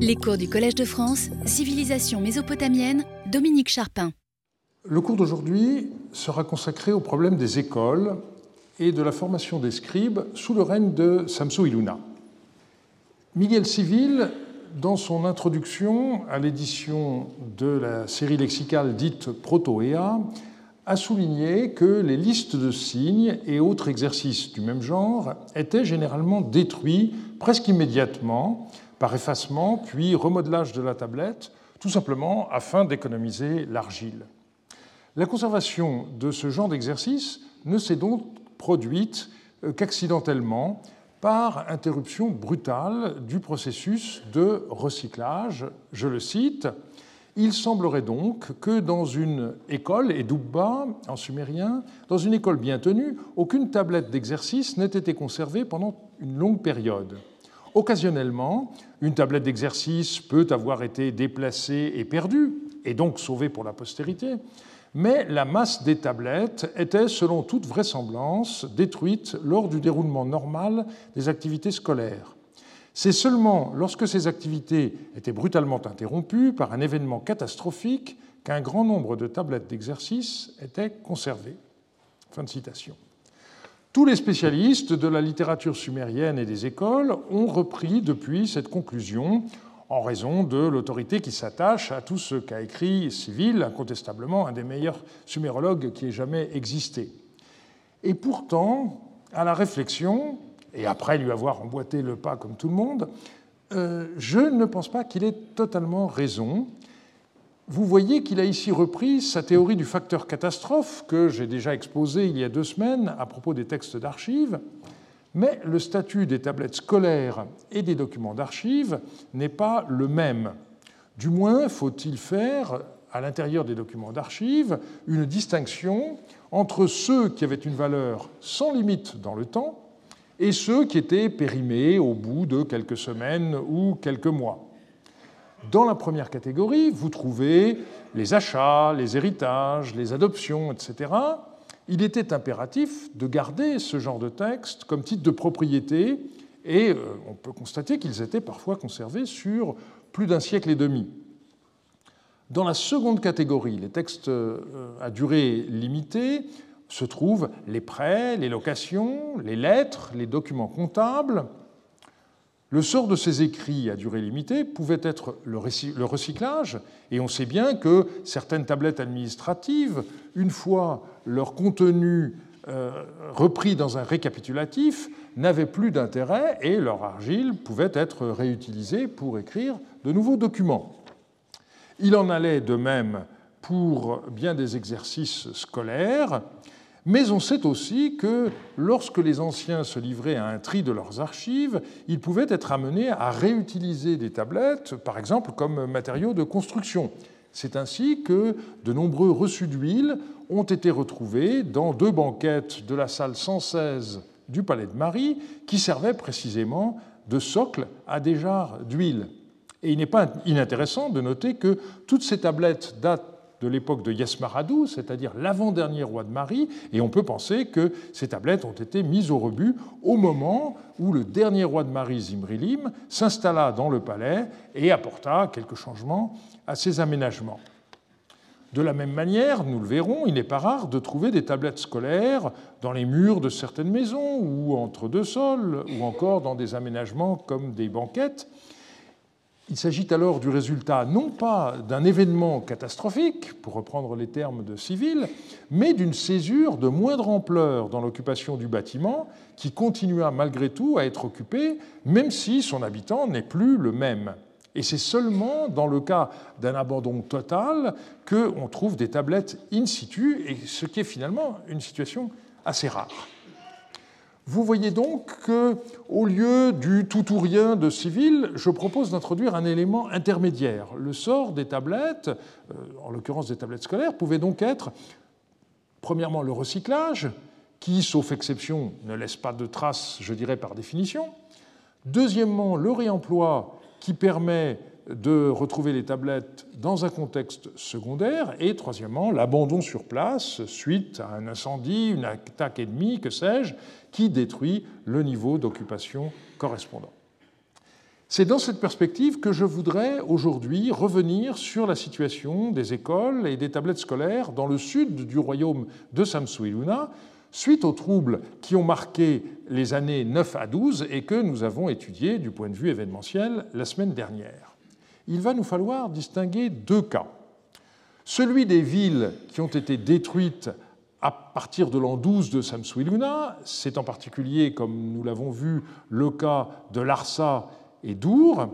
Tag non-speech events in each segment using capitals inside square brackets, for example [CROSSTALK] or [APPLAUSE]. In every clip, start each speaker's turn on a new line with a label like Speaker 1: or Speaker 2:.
Speaker 1: Les cours du Collège de France, Civilisation mésopotamienne, Dominique Charpin.
Speaker 2: Le cours d'aujourd'hui sera consacré au problème des écoles et de la formation des scribes sous le règne de Samso Iluna. Miguel Civil, dans son introduction à l'édition de la série lexicale dite Protoea, a souligné que les listes de signes et autres exercices du même genre étaient généralement détruits presque immédiatement par effacement puis remodelage de la tablette, tout simplement afin d'économiser l'argile. La conservation de ce genre d'exercice ne s'est donc produite euh, qu'accidentellement par interruption brutale du processus de recyclage. Je le cite, il semblerait donc que dans une école, et Dubba en sumérien, dans une école bien tenue, aucune tablette d'exercice n'ait été conservée pendant une longue période. Occasionnellement, une tablette d'exercice peut avoir été déplacée et perdue, et donc sauvée pour la postérité, mais la masse des tablettes était, selon toute vraisemblance, détruite lors du déroulement normal des activités scolaires. C'est seulement lorsque ces activités étaient brutalement interrompues par un événement catastrophique qu'un grand nombre de tablettes d'exercice étaient conservées. Fin de citation. Tous les spécialistes de la littérature sumérienne et des écoles ont repris depuis cette conclusion en raison de l'autorité qui s'attache à tout ce qu'a écrit Civil, incontestablement un des meilleurs sumérologues qui ait jamais existé. Et pourtant, à la réflexion, et après lui avoir emboîté le pas comme tout le monde, euh, je ne pense pas qu'il ait totalement raison. Vous voyez qu'il a ici repris sa théorie du facteur catastrophe que j'ai déjà exposée il y a deux semaines à propos des textes d'archives, mais le statut des tablettes scolaires et des documents d'archives n'est pas le même. Du moins, faut-il faire, à l'intérieur des documents d'archives, une distinction entre ceux qui avaient une valeur sans limite dans le temps et ceux qui étaient périmés au bout de quelques semaines ou quelques mois. Dans la première catégorie, vous trouvez les achats, les héritages, les adoptions, etc. Il était impératif de garder ce genre de texte comme titre de propriété et euh, on peut constater qu'ils étaient parfois conservés sur plus d'un siècle et demi. Dans la seconde catégorie, les textes euh, à durée limitée, se trouvent les prêts, les locations, les lettres, les documents comptables. Le sort de ces écrits à durée limitée pouvait être le recyclage, et on sait bien que certaines tablettes administratives, une fois leur contenu euh, repris dans un récapitulatif, n'avaient plus d'intérêt et leur argile pouvait être réutilisée pour écrire de nouveaux documents. Il en allait de même pour bien des exercices scolaires. Mais on sait aussi que lorsque les anciens se livraient à un tri de leurs archives, ils pouvaient être amenés à réutiliser des tablettes, par exemple, comme matériaux de construction. C'est ainsi que de nombreux reçus d'huile ont été retrouvés dans deux banquettes de la salle 116 du Palais de Marie, qui servaient précisément de socle à des jarres d'huile. Et il n'est pas inintéressant de noter que toutes ces tablettes datent de l'époque de Yasmaradou, c'est-à-dire l'avant-dernier roi de Marie, et on peut penser que ces tablettes ont été mises au rebut au moment où le dernier roi de Marie, Zimrilim, s'installa dans le palais et apporta quelques changements à ses aménagements. De la même manière, nous le verrons, il n'est pas rare de trouver des tablettes scolaires dans les murs de certaines maisons ou entre deux sols ou encore dans des aménagements comme des banquettes. Il s'agit alors du résultat non pas d'un événement catastrophique, pour reprendre les termes de Civil, mais d'une césure de moindre ampleur dans l'occupation du bâtiment qui continua malgré tout à être occupé, même si son habitant n'est plus le même. Et c'est seulement dans le cas d'un abandon total qu'on trouve des tablettes in situ, et ce qui est finalement une situation assez rare. Vous voyez donc que, au lieu du tout ou rien de civil, je propose d'introduire un élément intermédiaire. Le sort des tablettes, euh, en l'occurrence des tablettes scolaires, pouvait donc être, premièrement, le recyclage, qui, sauf exception, ne laisse pas de traces, je dirais, par définition. Deuxièmement, le réemploi, qui permet de retrouver les tablettes dans un contexte secondaire, et troisièmement, l'abandon sur place suite à un incendie, une attaque ennemie, que sais-je, qui détruit le niveau d'occupation correspondant. C'est dans cette perspective que je voudrais aujourd'hui revenir sur la situation des écoles et des tablettes scolaires dans le sud du royaume de Samsuiluna, suite aux troubles qui ont marqué les années 9 à 12 et que nous avons étudiés du point de vue événementiel la semaine dernière. Il va nous falloir distinguer deux cas. Celui des villes qui ont été détruites à partir de l'an 12 de Samsuiluna, c'est en particulier, comme nous l'avons vu, le cas de Larsa et d'Our,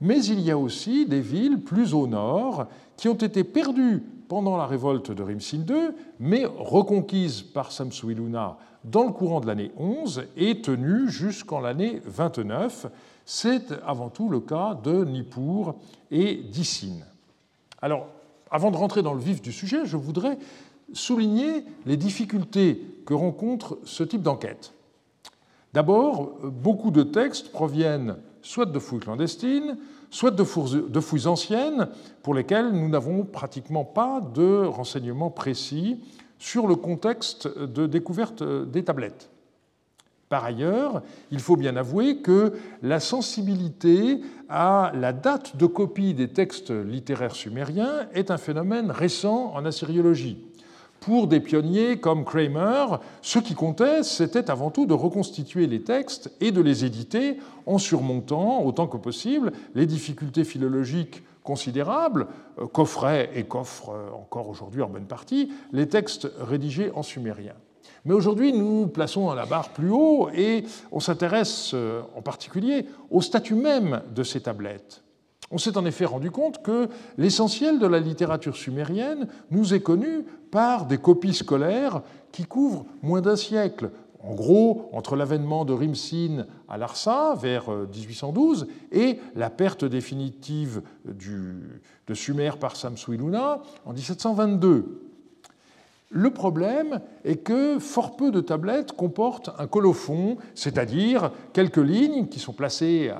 Speaker 2: mais il y a aussi des villes plus au nord qui ont été perdues pendant la révolte de Rimsin II, mais reconquises par Samsuiluna dans le courant de l'année 11 et tenues jusqu'en l'année 29. C'est avant tout le cas de Nippur et d'Issin. Alors, avant de rentrer dans le vif du sujet, je voudrais souligner les difficultés que rencontre ce type d'enquête. D'abord, beaucoup de textes proviennent soit de fouilles clandestines, soit de fouilles anciennes pour lesquelles nous n'avons pratiquement pas de renseignements précis sur le contexte de découverte des tablettes. Par ailleurs, il faut bien avouer que la sensibilité à la date de copie des textes littéraires sumériens est un phénomène récent en assyriologie. Pour des pionniers comme Kramer, ce qui comptait, c'était avant tout de reconstituer les textes et de les éditer en surmontant autant que possible les difficultés philologiques considérables, euh, coffrets et coffrent euh, encore aujourd'hui en bonne partie, les textes rédigés en sumérien. Mais aujourd'hui, nous plaçons la barre plus haut et on s'intéresse euh, en particulier au statut même de ces tablettes. On s'est en effet rendu compte que l'essentiel de la littérature sumérienne nous est connu par des copies scolaires qui couvrent moins d'un siècle. En gros, entre l'avènement de Rimsin à Larsa vers 1812 euh, et la perte définitive de Sumer par Samsuiluna en 1722. Le problème est que fort peu de tablettes comportent un colophon, c'est-à-dire quelques lignes qui sont placées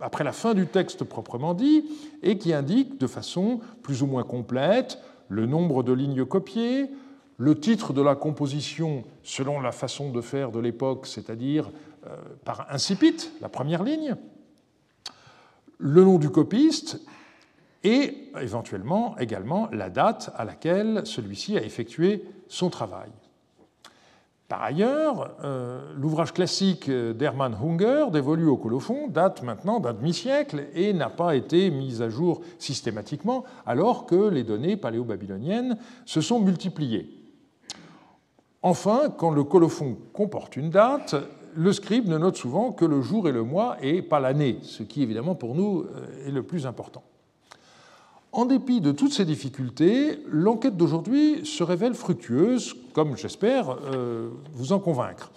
Speaker 2: après la fin du texte proprement dit et qui indiquent de façon plus ou moins complète le nombre de lignes copiées, le titre de la composition selon la façon de faire de l'époque, c'est-à-dire euh, par incipit, la première ligne, le nom du copiste et éventuellement également la date à laquelle celui-ci a effectué son travail. Par ailleurs, euh, l'ouvrage classique d'Hermann Hunger, dévolu au colophon, date maintenant d'un demi-siècle et n'a pas été mis à jour systématiquement, alors que les données paléo-babyloniennes se sont multipliées. Enfin, quand le colophon comporte une date, le scribe ne note souvent que le jour et le mois et pas l'année, ce qui évidemment pour nous euh, est le plus important. En dépit de toutes ces difficultés, l'enquête d'aujourd'hui se révèle fructueuse, comme j'espère euh, vous en convaincre.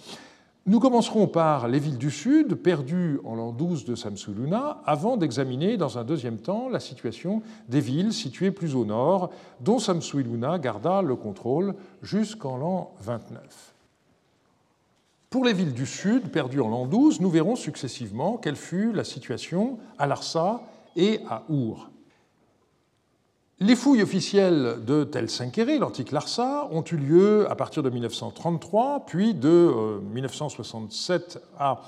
Speaker 2: Nous commencerons par les villes du Sud, perdues en l'an 12 de Samsuluna, avant d'examiner dans un deuxième temps la situation des villes situées plus au nord, dont Samsuiluna garda le contrôle jusqu'en l'an 29. Pour les villes du Sud, perdues en l'an 12, nous verrons successivement quelle fut la situation à Larsa et à Our. Les fouilles officielles de Tel Senkere, l'antique Larsa, ont eu lieu à partir de 1933, puis de 1967 euh, à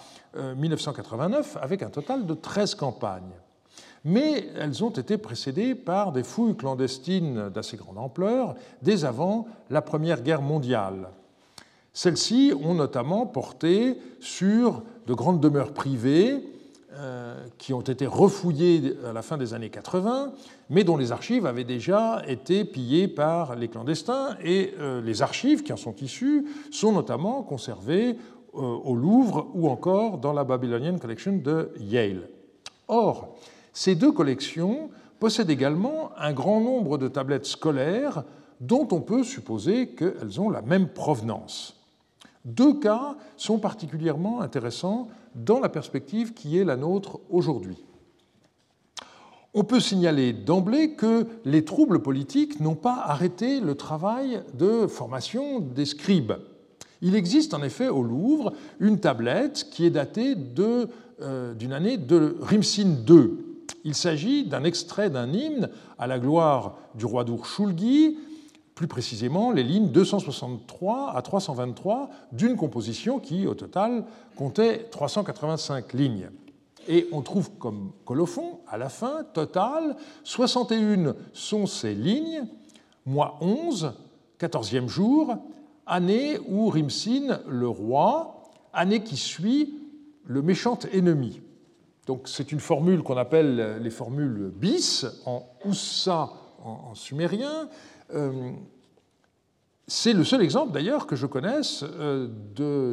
Speaker 2: 1989, euh, avec un total de 13 campagnes. Mais elles ont été précédées par des fouilles clandestines d'assez grande ampleur dès avant la Première Guerre mondiale. Celles-ci ont notamment porté sur de grandes demeures privées, qui ont été refouillés à la fin des années 80, mais dont les archives avaient déjà été pillées par les clandestins. Et euh, les archives qui en sont issues sont notamment conservées euh, au Louvre ou encore dans la Babylonian Collection de Yale. Or, ces deux collections possèdent également un grand nombre de tablettes scolaires dont on peut supposer qu'elles ont la même provenance. Deux cas sont particulièrement intéressants dans la perspective qui est la nôtre aujourd'hui. On peut signaler d'emblée que les troubles politiques n'ont pas arrêté le travail de formation des scribes. Il existe en effet au Louvre une tablette qui est datée euh, d'une année de Rimsin II. Il s'agit d'un extrait d'un hymne à la gloire du roi d'Ur-Shulgi, plus précisément les lignes 263 à 323 d'une composition qui, au total, comptait 385 lignes. Et on trouve comme colophon, à la fin, total, 61 sont ces lignes, mois 11, 14e jour, année où Rimsin, le roi, année qui suit le méchant ennemi. Donc c'est une formule qu'on appelle les formules bis, en oussa en, sumérien. Euh, c'est le seul exemple d'ailleurs que je connaisse euh,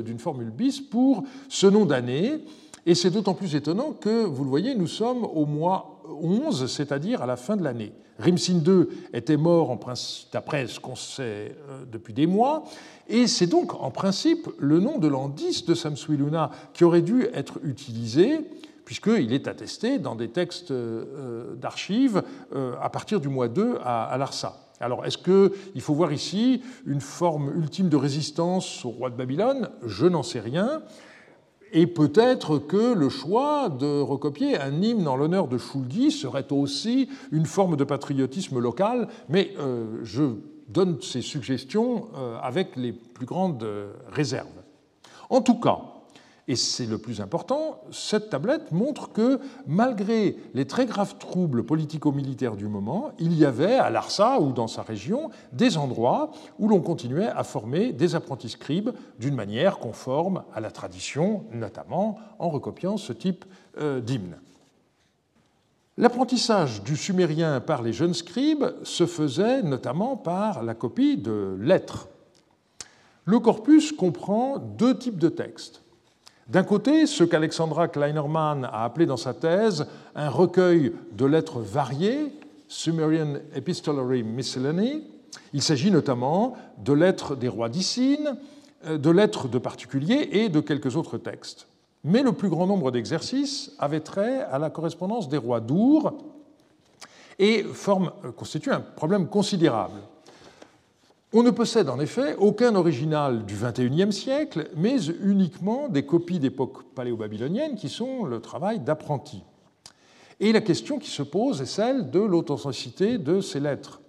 Speaker 2: d'une formule bis pour ce nom d'année. Et c'est d'autant plus étonnant que, vous le voyez, nous sommes au mois 11, c'est-à-dire à la fin de l'année. Rimsin II était mort, d'après ce qu'on sait euh, depuis des mois, et c'est donc en principe le nom de l'an 10 de Samsuiluna qui aurait dû être utilisé, puisqu'il est attesté dans des textes d'archives à partir du mois 2 à Larsa. Alors, est-ce qu'il faut voir ici une forme ultime de résistance au roi de Babylone? Je n'en sais rien. Et peut-être que le choix de recopier un hymne en l'honneur de Shulgi serait aussi une forme de patriotisme local, mais euh, je donne ces suggestions euh, avec les plus grandes euh, réserves. En tout cas, et c'est le plus important, cette tablette montre que malgré les très graves troubles politico-militaires du moment, il y avait à Larsa ou dans sa région des endroits où l'on continuait à former des apprentis scribes d'une manière conforme à la tradition, notamment en recopiant ce type euh, d'hymne. L'apprentissage du sumérien par les jeunes scribes se faisait notamment par la copie de lettres. Le corpus comprend deux types de textes. D'un côté, ce qu'Alexandra Kleinerman a appelé dans sa thèse un recueil de lettres variées, Sumerian Epistolary Miscellany. Il s'agit notamment de lettres des rois d'Issine, euh, de lettres de particuliers et de quelques autres textes. Mais le plus grand nombre d'exercices avaient trait à la correspondance des rois d'Our et euh, constitue un problème considérable. On ne possède en effet aucun original du XXIe siècle, mais uniquement des copies d'époque paléo-babylonienne qui sont le travail d'apprentis. Et la question qui se pose est celle de l'authenticité de ces lettres.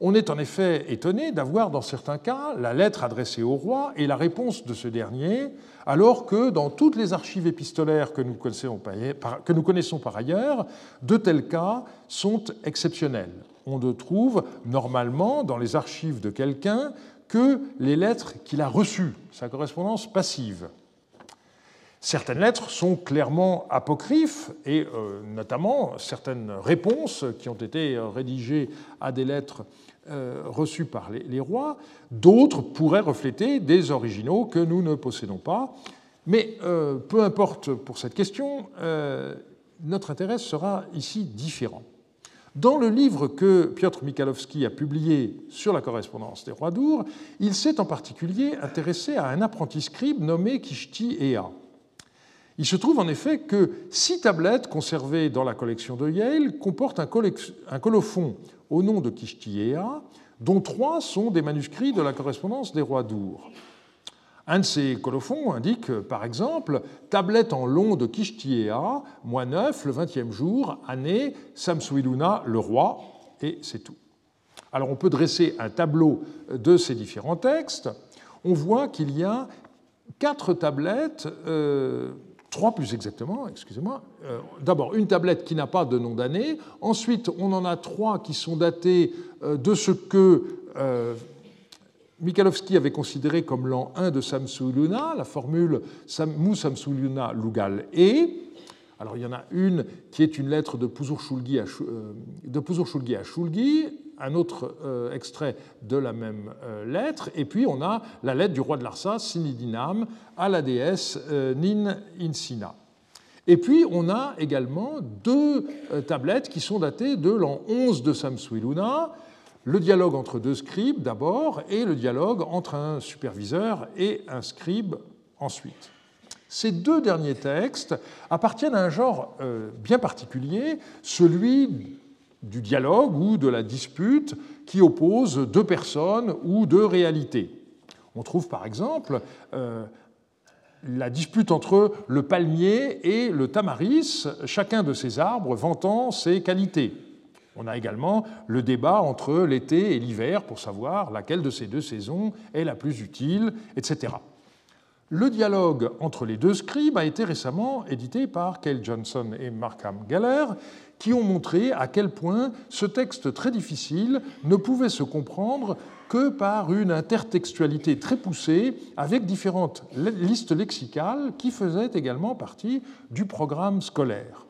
Speaker 2: On est en effet étonné d'avoir dans certains cas la lettre adressée au roi et la réponse de ce dernier, alors que dans toutes les archives épistolaires que nous connaissons par, que nous connaissons par ailleurs, de tels cas sont exceptionnels on ne trouve normalement dans les archives de quelqu'un que les lettres qu'il a reçues, sa correspondance passive. Certaines lettres sont clairement apocryphes, et euh, notamment certaines réponses qui ont été rédigées à des lettres euh, reçues par les, rois. D'autres pourraient refléter des originaux que nous ne possédons pas. Mais euh, peu importe pour cette question, notre intérêt sera ici différent. Dans le livre que Piotr Michalowski a publié sur la correspondance des rois d'Our, il s'est en particulier intéressé à un apprenti scribe nommé Kishti Ea. Il se trouve en effet que six tablettes conservées dans la collection de Yale comportent un, un colophon au nom de Kishti Ea, dont trois sont des manuscrits de la correspondance des rois d'Our. Un de ces colophons indique, par exemple, tablette en long de Kishtiea, mois 9, le 20e jour, année Samsuiluna, le roi, et c'est tout. Alors on peut dresser un tableau de ces différents textes. On voit qu'il y a quatre tablettes, euh, trois plus exactement, excusez-moi. Euh, d'abord une tablette qui n'a pas de nom d'année. Ensuite, on en a trois qui sont datées euh, de ce que Michalowski avait considéré comme l'an 1 de Samsu-Luna la formule Mu Samsu-Luna Lugal E. Alors il y en a une qui est une lettre de Puzur-Shulgi à, euh, à Shulgi, un autre euh, extrait de la même euh, lettre, et puis on a la lettre du roi de Larsa, Sinidinam, à la déesse Nin Insina. Et puis on a également deux tablettes qui sont datées de l'an 11 de Samsuiluna, le dialogue entre deux scribes d'abord et le dialogue entre un superviseur et un scribe ensuite. Ces deux derniers textes appartiennent à un genre euh, bien particulier, celui du dialogue ou de la dispute qui oppose deux personnes ou deux réalités. On trouve par exemple euh, la dispute entre le palmier et le tamaris, chacun de ces arbres vantant ses qualités. On a également le débat entre l'été et l'hiver pour savoir laquelle de ces deux saisons est la plus utile, etc. Le dialogue entre les deux scribes a été récemment édité par Cale Johnson et Markham Galler, qui ont montré à quel point ce texte très difficile ne pouvait se comprendre que par une intertextualité très poussée avec différentes listes lexicales qui faisaient également partie du programme scolaire.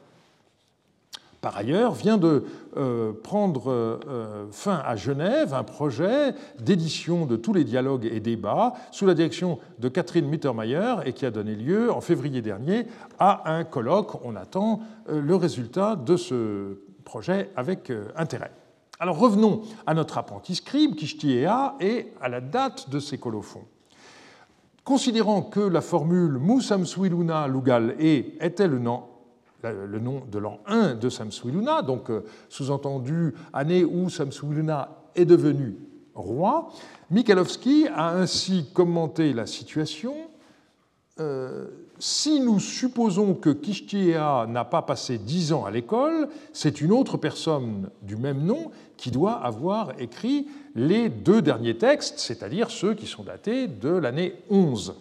Speaker 2: Par ailleurs, vient de euh, prendre euh, fin à Genève un projet d'édition de tous les dialogues et débats sous la direction de Catherine Mittermeier et qui a donné lieu en février dernier à un colloque. On attend euh, le résultat de ce projet avec intérêt. Alors revenons à notre apprenti scribe, Kishtiea, et à la date de ses colophons. Considérant que la formule Musam Swiluna Lugal E était le nom le nom de l'an 1 de Samsuiluna, donc euh, sous-entendu année où Samsuiluna est devenu roi, Mikhalovski a ainsi commenté la situation. Euh, si nous supposons que Kishtiea n'a pas passé dix ans à l'école, c'est une autre personne du même nom qui doit avoir écrit les deux derniers textes, c'est-à-dire ceux qui sont datés de l'année 11.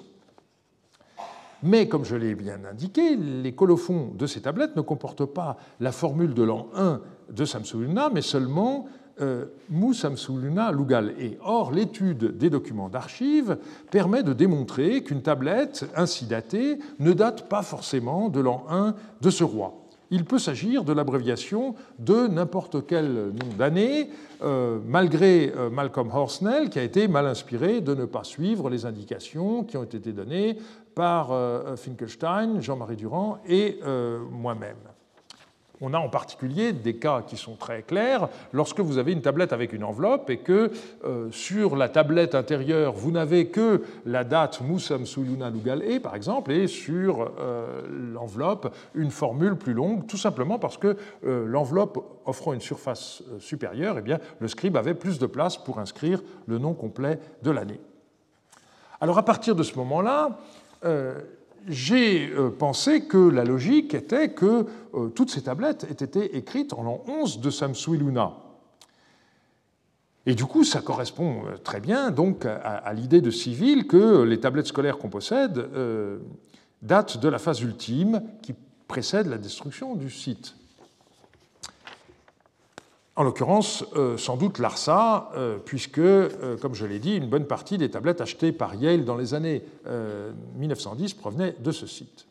Speaker 2: Mais, comme je l'ai bien indiqué, les colophons de ces tablettes ne comportent pas la formule de l'an 1 de Samsuluna, mais seulement euh, Mu Samsuluna Lugal E. Or, l'étude des documents d'archives permet de démontrer qu'une tablette ainsi datée ne date pas forcément de l'an 1 de ce roi il peut s'agir de l'abréviation de n'importe quel nom d'année, euh, malgré euh, Malcolm Horsnell, qui a été mal inspiré de ne pas suivre les indications qui ont été données par euh, Finkelstein, Jean-Marie Durand et moi-même. On a en particulier des cas qui sont très clairs lorsque vous avez une tablette avec une enveloppe et que euh, sur la tablette intérieure, vous n'avez que la date Musam Suluna Lugale, par exemple, et sur euh, l'enveloppe, une formule plus longue, tout simplement parce que euh, l'enveloppe offrant une surface supérieure, eh bien, le scribe avait plus de place pour inscrire le nom complet de l'année. Alors à partir de ce moment-là, j'ai euh, pensé que la logique était que euh, toutes ces tablettes aient été écrites en l'an 11 de Samsuiluna. Et du coup, ça correspond euh, très bien donc à, l'idée de Civil que les tablettes scolaires qu'on possède datent de la phase ultime qui précède la destruction du site. En l'occurrence, euh, sans doute l'ARSA, euh, puisque, euh, comme je l'ai dit, une bonne partie des tablettes achetées par Yale dans les années 1910 provenaient de ce site.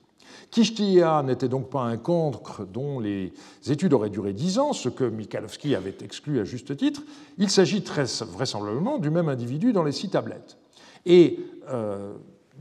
Speaker 2: Kishtia n'était donc pas un cancre dont les études auraient duré dix ans, ce que Michalowski avait exclu à juste titre. Il s'agit très vraisemblablement du même individu dans les six tablettes. Et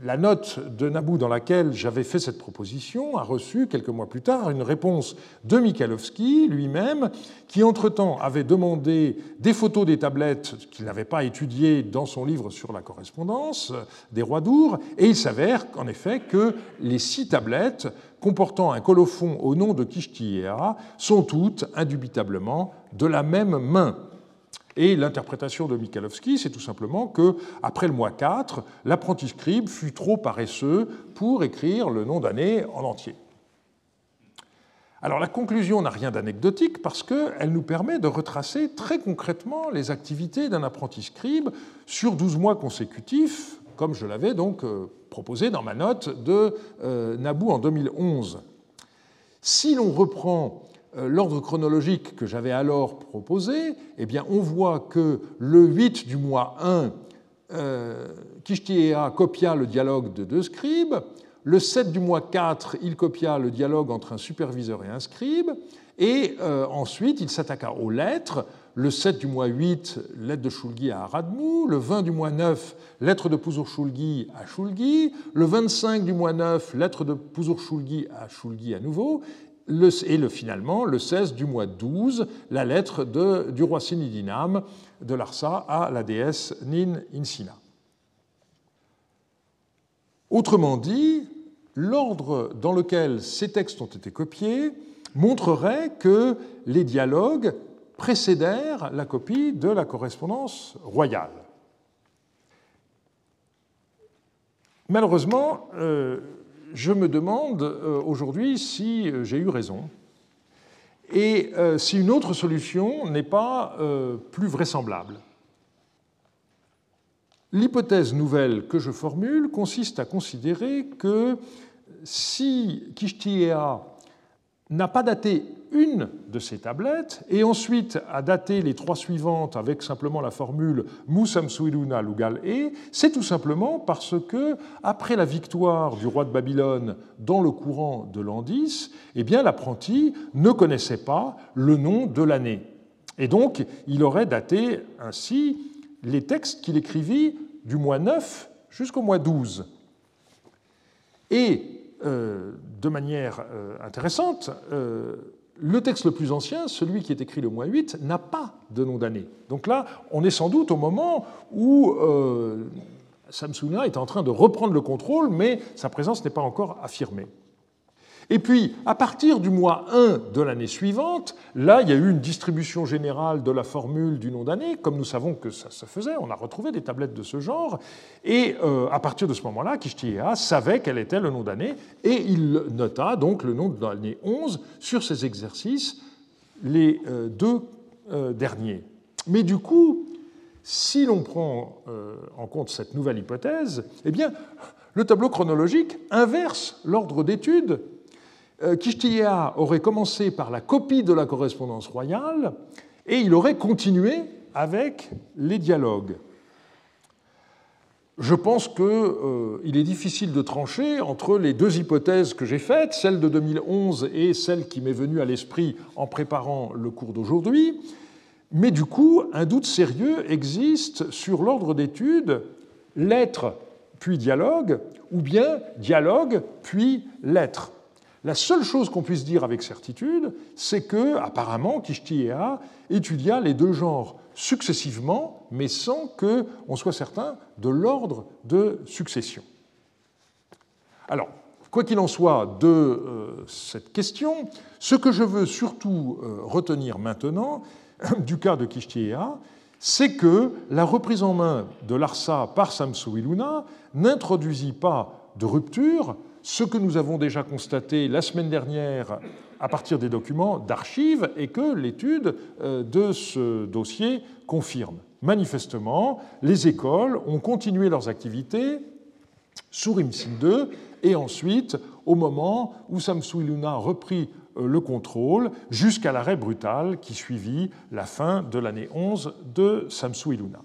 Speaker 2: la note de Nabou dans laquelle j'avais fait cette proposition a reçu quelques mois plus tard une réponse de Michalowski lui-même, qui entre-temps avait demandé des photos des tablettes qu'il n'avait pas étudiées dans son livre sur la correspondance des rois d'Our, et il s'avère en effet que les six tablettes comportant un colophon au nom de Kishtiera sont toutes indubitablement de la même main. Et l'interprétation de Michalowski, c'est tout simplement que, après le mois 4, l'apprenti scribe fut trop paresseux pour écrire le nom d'année en entier. Alors la conclusion n'a rien d'anecdotique parce qu'elle nous permet de retracer très concrètement les activités d'un apprenti scribe sur 12 mois consécutifs, comme je l'avais donc euh, proposé dans ma note de euh, Nabou en 2011. Si l'on reprend l'ordre chronologique que j'avais alors proposé, eh bien, on voit que le 8 du mois 1, euh, copia le dialogue de deux scribes. Le 7 du mois 4, il copia le dialogue entre un superviseur et un scribe. Et euh, ensuite, il s'attaqua aux lettres. Le 7 du mois 8, lettre de Shulgi à Aradmou. Le 20 du mois 9, lettre de Puzur Shulgi à Shulgi. Le 25 du mois 9, lettre de Puzur Shulgi à Shulgi à nouveau et le, finalement, le 16 du mois 12, la lettre du roi Sinidinam de Larsa à la déesse Nin Insina. Autrement dit, l'ordre dans lequel ces textes ont été copiés montrerait que les dialogues précédèrent la copie de la correspondance royale. Malheureusement, euh, je me demande euh, aujourd'hui si euh, j'ai eu raison et euh, si une autre solution n'est pas plus vraisemblable. L'hypothèse nouvelle que je formule consiste à considérer que si Kishtiea n'a pas daté une de ces tablettes et ensuite a daté les trois suivantes avec simplement la formule Musamsuiluna Lugal E, c'est tout simplement parce que, après la victoire du roi de Babylone dans le courant de l'an 10, eh l'apprenti ne connaissait pas le nom de l'année. Et donc, il aurait daté ainsi les textes qu'il écrivit du mois 9 jusqu'au mois 12. Et euh, de manière euh, intéressante, euh, le texte le plus ancien, celui qui est écrit le mois 8, n'a pas de nom d'année. Donc là, on est sans doute au moment où Samsuna est en train de reprendre le contrôle, mais sa présence n'est pas encore affirmée. Et puis, à partir du mois 1 de l'année suivante, là, il y a eu une distribution générale de la formule du nom d'année, comme nous savons que ça se faisait, on a retrouvé des tablettes de ce genre, et euh, à partir de ce moment-là, Kishtiea savait quel était le nom d'année, et il nota donc le nom de l'année 11 sur ces exercices, les euh, deux euh, derniers. Mais du coup, si l'on prend en compte cette nouvelle hypothèse, eh bien, le tableau chronologique inverse l'ordre d'étude Euh, aurait commencé par la copie de la correspondance royale et il aurait continué avec les dialogues. Je pense qu'il euh, est difficile de trancher entre les deux hypothèses que j'ai faites, celle de 2011 et celle qui m'est venue à l'esprit en préparant le cours d'aujourd'hui. Mais du coup, un doute sérieux existe sur l'ordre d'étude lettre puis dialogue, ou bien dialogue puis lettre. La seule chose qu'on puisse dire avec certitude, c'est que, apparemment, Kishtiea étudia les deux genres successivement, mais sans qu'on soit certain de l'ordre de succession. Alors, quoi qu'il en soit de euh, cette question, ce que je veux surtout euh, retenir maintenant [CLEARS THROAT] du cas de Kishtiea, c'est que la reprise en main de l'Arsa par Samsu Iluna n'introduisit pas de rupture, ce que nous avons déjà constaté la semaine dernière à partir des documents d'archives et que l'étude euh, de ce dossier confirme. Manifestement, les écoles ont continué leurs activités sous Rimsin II et ensuite au moment où Samsu Iluna reprit euh, le contrôle jusqu'à l'arrêt brutal qui suivit la fin de l'année 11 de Samsu Iluna.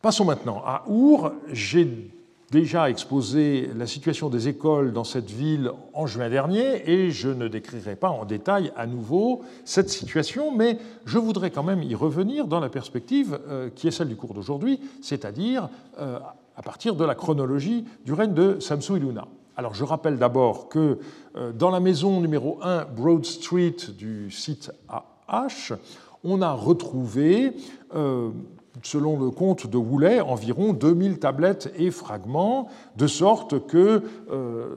Speaker 2: Passons maintenant à Our. J'ai déjà exposé la situation des écoles dans cette ville en juin dernier et je ne décrirai pas en détail à nouveau cette situation, mais je voudrais quand même y revenir dans la perspective euh, qui est celle du cours d'aujourd'hui, c'est-à-dire euh, à partir de la chronologie du règne de Samsu Iluna. Alors je rappelle d'abord que euh, dans la maison numéro 1 Broad Street du site AH, on a retrouvé selon le compte de Woolley, environ 2000 tablettes et fragments, de sorte que euh,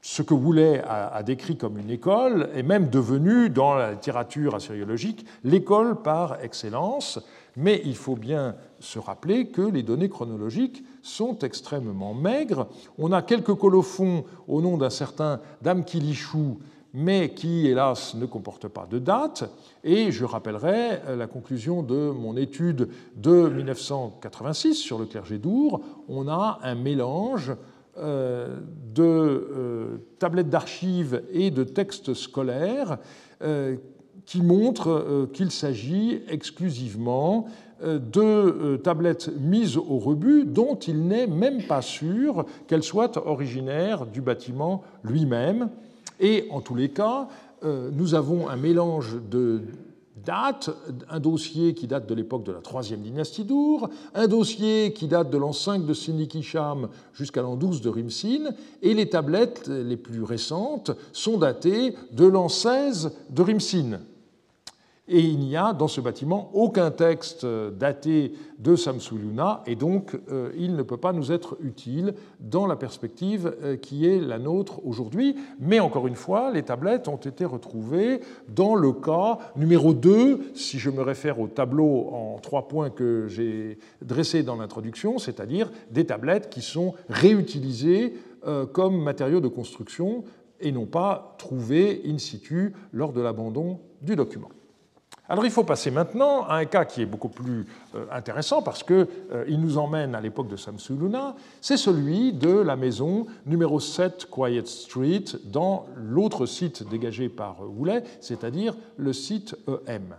Speaker 2: ce que Woolley a, décrit comme une école est même devenu, dans la littérature assyriologique, l'école par excellence. Mais il faut bien se rappeler que les données chronologiques sont extrêmement maigres. On a quelques colophons au nom d'un certain Dame Kilichou mais qui, hélas, ne comporte pas de date. Et je rappellerai la conclusion de mon étude de 1986 sur le clergé d'Our. On a un mélange euh, de euh, tablettes d'archives et de textes scolaires euh, qui montrent qu'il s'agit exclusivement de tablettes mises au rebut dont il n'est même pas sûr qu'elles soient originaires du bâtiment lui-même. Et en tous les cas, euh, nous avons un mélange de dates, un dossier qui date de l'époque de la troisième dynastie d'Our, un dossier qui date de l'an 5 de Sinikisham jusqu'à l'an 12 de Rimsin, et les tablettes les plus récentes sont datées de l'an 16 de Rimsin. Et il n'y a dans ce bâtiment aucun texte daté de Samsuluna, et donc euh, il ne peut pas nous être utile dans la perspective euh, qui est la nôtre aujourd'hui. Mais encore une fois, les tablettes ont été retrouvées dans le cas numéro 2, si je me réfère au tableau en trois points que j'ai dressé dans l'introduction, c'est-à-dire des tablettes qui sont réutilisées euh, comme matériaux de construction et non pas trouvées in situ lors de l'abandon du document. Alors il faut passer maintenant à un cas qui est beaucoup plus euh, intéressant parce qu'il euh, nous emmène à l'époque de Samsuluna, c'est celui de la maison numéro 7 Quiet Street dans l'autre site dégagé par Woolley, c'est-à-dire le site EM.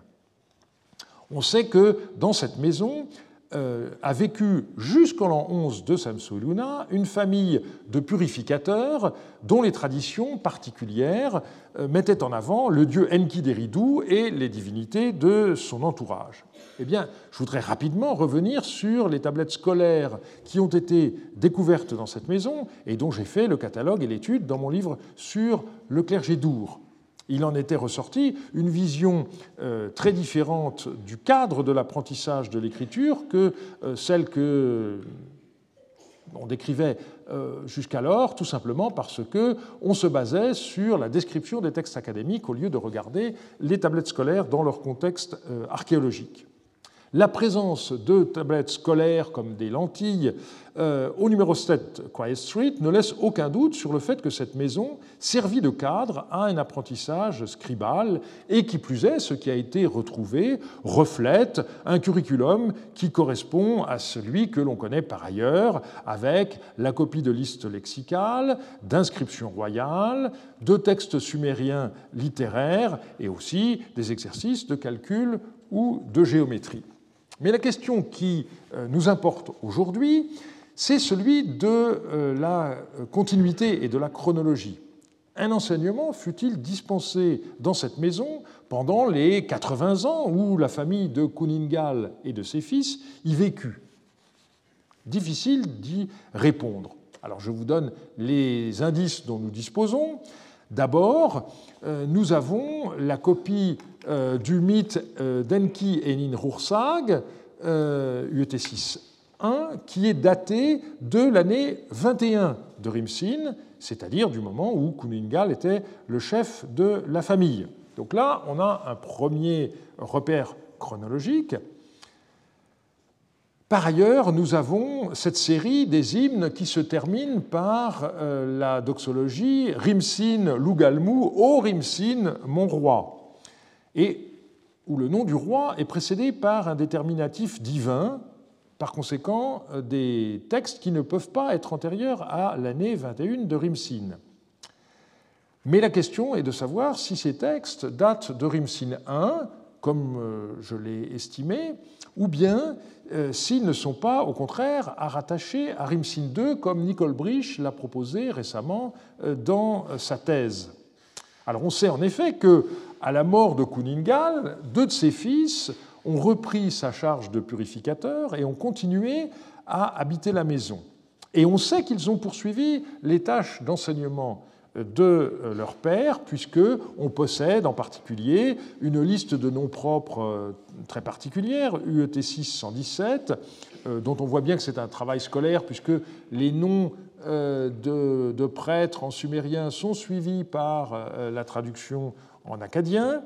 Speaker 2: On sait que dans cette maison, a vécu jusqu'en l'an 11 de Samsuluna une famille de purificateurs dont les traditions particulières euh, mettaient en avant le dieu Enki Deridu et les divinités de son entourage. Eh bien, je voudrais rapidement revenir sur les tablettes scolaires qui ont été découvertes dans cette maison et dont j'ai fait le catalogue et l'étude dans mon livre sur le clergé d'Our il en était ressorti une vision euh, très différente du cadre de l'apprentissage de l'écriture que euh, celle que on décrivait euh, jusqu'alors, tout simplement parce que on se basait sur la description des textes académiques au lieu de regarder les tablettes scolaires dans leur contexte archéologique. La présence de tablettes scolaires comme des lentilles euh, au numéro 7 Quiet Street ne laisse aucun doute sur le fait que cette maison servit de cadre à un apprentissage scribal et qui plus est, ce qui a été retrouvé reflète un curriculum qui correspond à celui que l'on connaît par ailleurs avec la copie de listes lexicales, d'inscriptions royales, de textes sumériens littéraires et aussi des exercices de calcul ou de géométrie. Mais la question qui euh, nous importe aujourd'hui, c'est celui de euh, la continuité et de la chronologie. Un enseignement fut-il dispensé dans cette maison pendant les 80 ans où la famille de Kuningal et de ses fils y vécut? Difficile d'y répondre. Alors je vous donne les indices dont nous disposons. D'abord, euh, nous avons la copie euh, du mythe euh, d'Enki et Ninhursag, UET 6.1, qui est daté de l'année 21 de Rimsin, c'est-à-dire du moment où Kuningal était le chef de la famille. Donc là, on a un premier repère chronologique. Par ailleurs, nous avons cette série des hymnes qui se terminent par la doxologie Rimsin Lougalmou, ô Rimsin, mon roi et où le nom du roi est précédé par un déterminatif divin, par conséquent euh, des textes qui ne peuvent pas être antérieurs à l'année 21 de Rimsin. Mais la question est de savoir si ces textes datent de Rimsin I, comme euh, je l'ai estimé, ou bien euh, s'ils ne sont pas, au contraire, à rattacher à Rimsin II, comme Nicole Brich l'a proposé récemment dans sa thèse. Alors on sait en effet que à la mort de Kuningal, deux de ses fils ont repris sa charge de purificateur et ont continué à habiter la maison. Et on sait qu'ils ont poursuivi les tâches d'enseignement de leur père, puisque on possède en particulier une liste de noms propres euh, très particulière, UET 6 117, dont on voit bien que c'est un travail scolaire, puisque les noms euh, de, prêtres en sumérien sont suivis par euh, la traduction en acadien,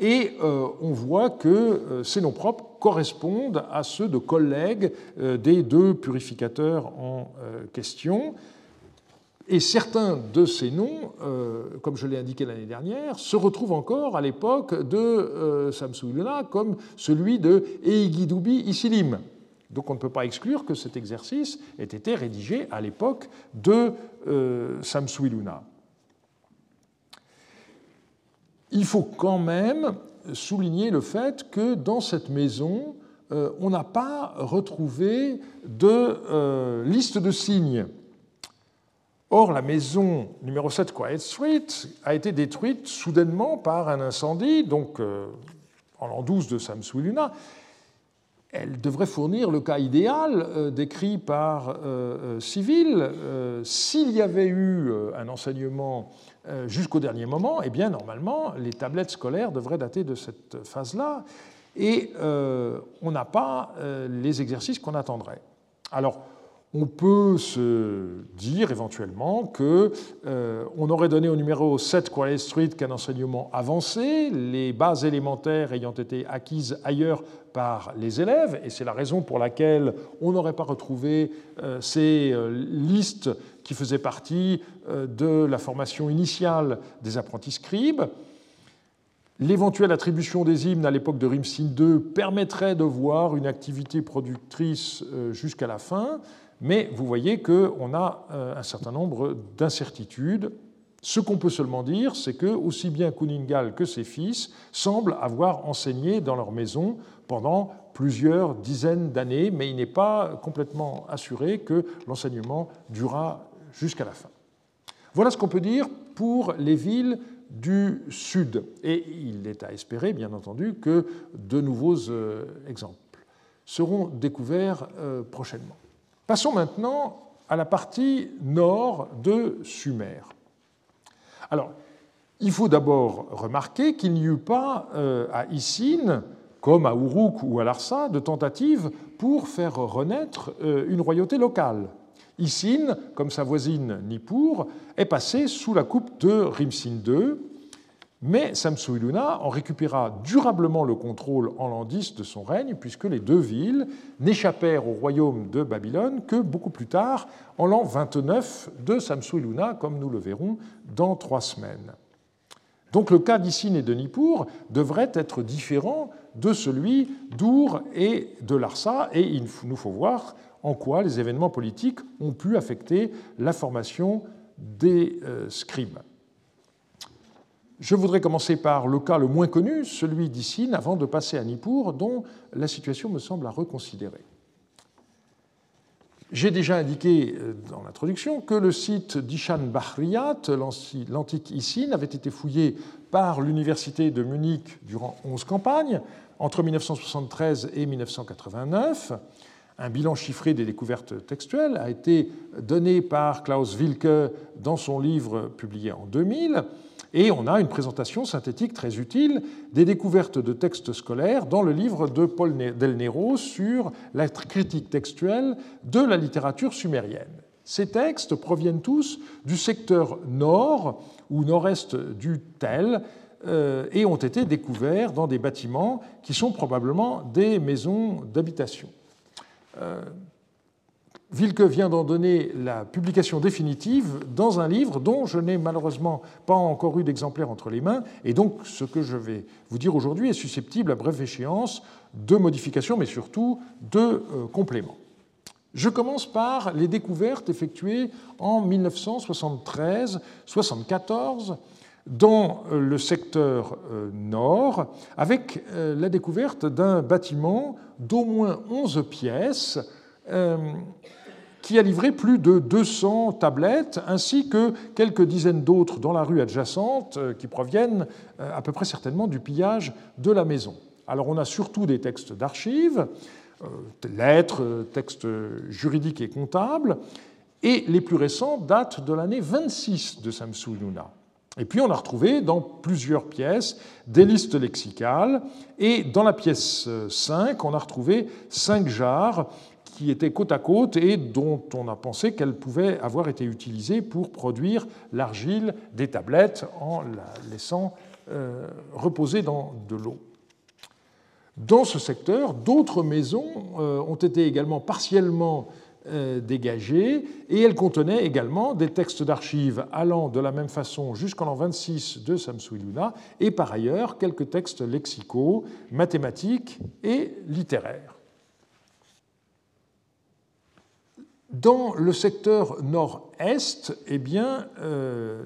Speaker 2: et euh, on voit que ces noms propres correspondent à ceux de collègues des deux purificateurs en question. Et certains de ces noms, comme je l'ai indiqué l'année dernière, se retrouvent encore à l'époque de Samsu comme celui de Eigidubi Isilim, donc on ne peut pas exclure que cet exercice ait été rédigé à l'époque de euh, Samsuiluna. Il faut quand même souligner le fait que dans cette maison, euh, on n'a pas retrouvé de euh, liste de signes. Or, la maison numéro 7 Quiet Street a été détruite soudainement par un incendie, donc en l'an 12 de Samsuiluna, elle devrait fournir le cas idéal euh, décrit par euh, euh, Civil. S'il y avait eu un enseignement jusqu'au dernier moment, eh bien, normalement, les tablettes scolaires devraient dater de cette phase-là, et on n'a pas les exercices qu'on attendrait. Alors, on peut se dire éventuellement que euh, on aurait donné au numéro 7 Quiet Street qu'un enseignement avancé, les bases élémentaires ayant été acquises ailleurs par les élèves, et c'est la raison pour laquelle on n'aurait pas retrouvé euh, ces euh, listes qui faisaient partie de la formation initiale des apprentis scribes. L'éventuelle attribution des hymnes à l'époque de Rimsin II permettrait de voir une activité productrice euh, jusqu'à la fin, mais vous voyez qu'on a euh, un certain nombre d'incertitudes. Ce qu'on peut seulement dire, c'est que aussi bien Kuningal que ses fils semblent avoir enseigné dans leur maison pendant plusieurs dizaines d'années, mais il n'est pas complètement assuré que l'enseignement dura jusqu'à la fin. Voilà ce qu'on peut dire pour les villes du Sud. Et il est à espérer, bien entendu, que de nouveaux euh, exemples seront découverts euh, prochainement. Passons maintenant à la partie nord de Sumer. Alors, il faut d'abord remarquer qu'il n'y eut pas euh, à Issine, comme à Uruk ou à Larsa, de tentatives pour faire renaître une royauté locale. Isin, comme sa voisine Nippur, est passée sous la coupe de Rimsin II, mais Samsu-Iluna en récupéra durablement le contrôle en l'an X de son règne, puisque les deux villes n'échappèrent au royaume de Babylone que beaucoup plus tard, en l'an 29 de Samsu-Iluna, comme nous le verrons dans trois semaines. Donc le cas d'Issine et de Nippur devrait être différent de celui d'Our et de Larsa, et il nous faut voir en quoi les événements politiques ont pu affecter la formation des euh, scribes. Je voudrais commencer par le cas le moins connu, celui d'Issine, avant de passer à Nippur, dont la situation me semble à reconsidérer. J'ai déjà indiqué euh, dans l'introduction que le site d'Ishan Bahriyat, l'antique Issine, avait été fouillé par l'université de Munich durant 11 campagnes, entre 1973 et 1989. Un bilan chiffré des découvertes textuelles a été donné par Klaus Wilke dans son livre publié en 2000, et on a une présentation synthétique très utile des découvertes de textes scolaires dans le livre de Paul Del Nero sur la critique textuelle de la littérature sumérienne. Ces textes proviennent tous du secteur nord ou nord-est du Tel euh, et ont été découverts dans des bâtiments qui sont probablement des maisons d'habitation. Euh, Wilke vient d'en donner la publication définitive dans un livre dont je n'ai malheureusement pas encore eu d'exemplaire entre les mains, et donc ce que je vais vous dire aujourd'hui est susceptible à brève échéance de modifications, mais surtout de euh, compléments. Je commence par les découvertes effectuées en 1973-74 dans euh, le secteur nord, avec la découverte d'un bâtiment d'au moins 11 pièces qui a livré plus de 200 tablettes, ainsi que quelques dizaines d'autres dans la rue adjacente, euh, qui proviennent euh, à peu près certainement du pillage de la maison. Alors on a surtout des textes d'archives, euh, lettres, textes juridiques et comptables, et les plus récents datent de l'année 26 de Samsu Luna. Et puis on a retrouvé dans plusieurs pièces des listes lexicales, et dans la pièce 5, on a retrouvé cinq jarres qui étaient côte à côte et dont on a pensé qu'elles pouvaient avoir été utilisées pour produire l'argile des tablettes en la laissant euh, reposer dans de l'eau. Dans ce secteur, d'autres maisons euh, ont été également partiellement euh, dégagées et elles contenaient également des textes d'archives allant de la même façon jusqu'en l'an 26 de Samsu-Iluna et par ailleurs quelques textes lexicaux, mathématiques et littéraires. Dans le secteur nord-est, eh bien, euh,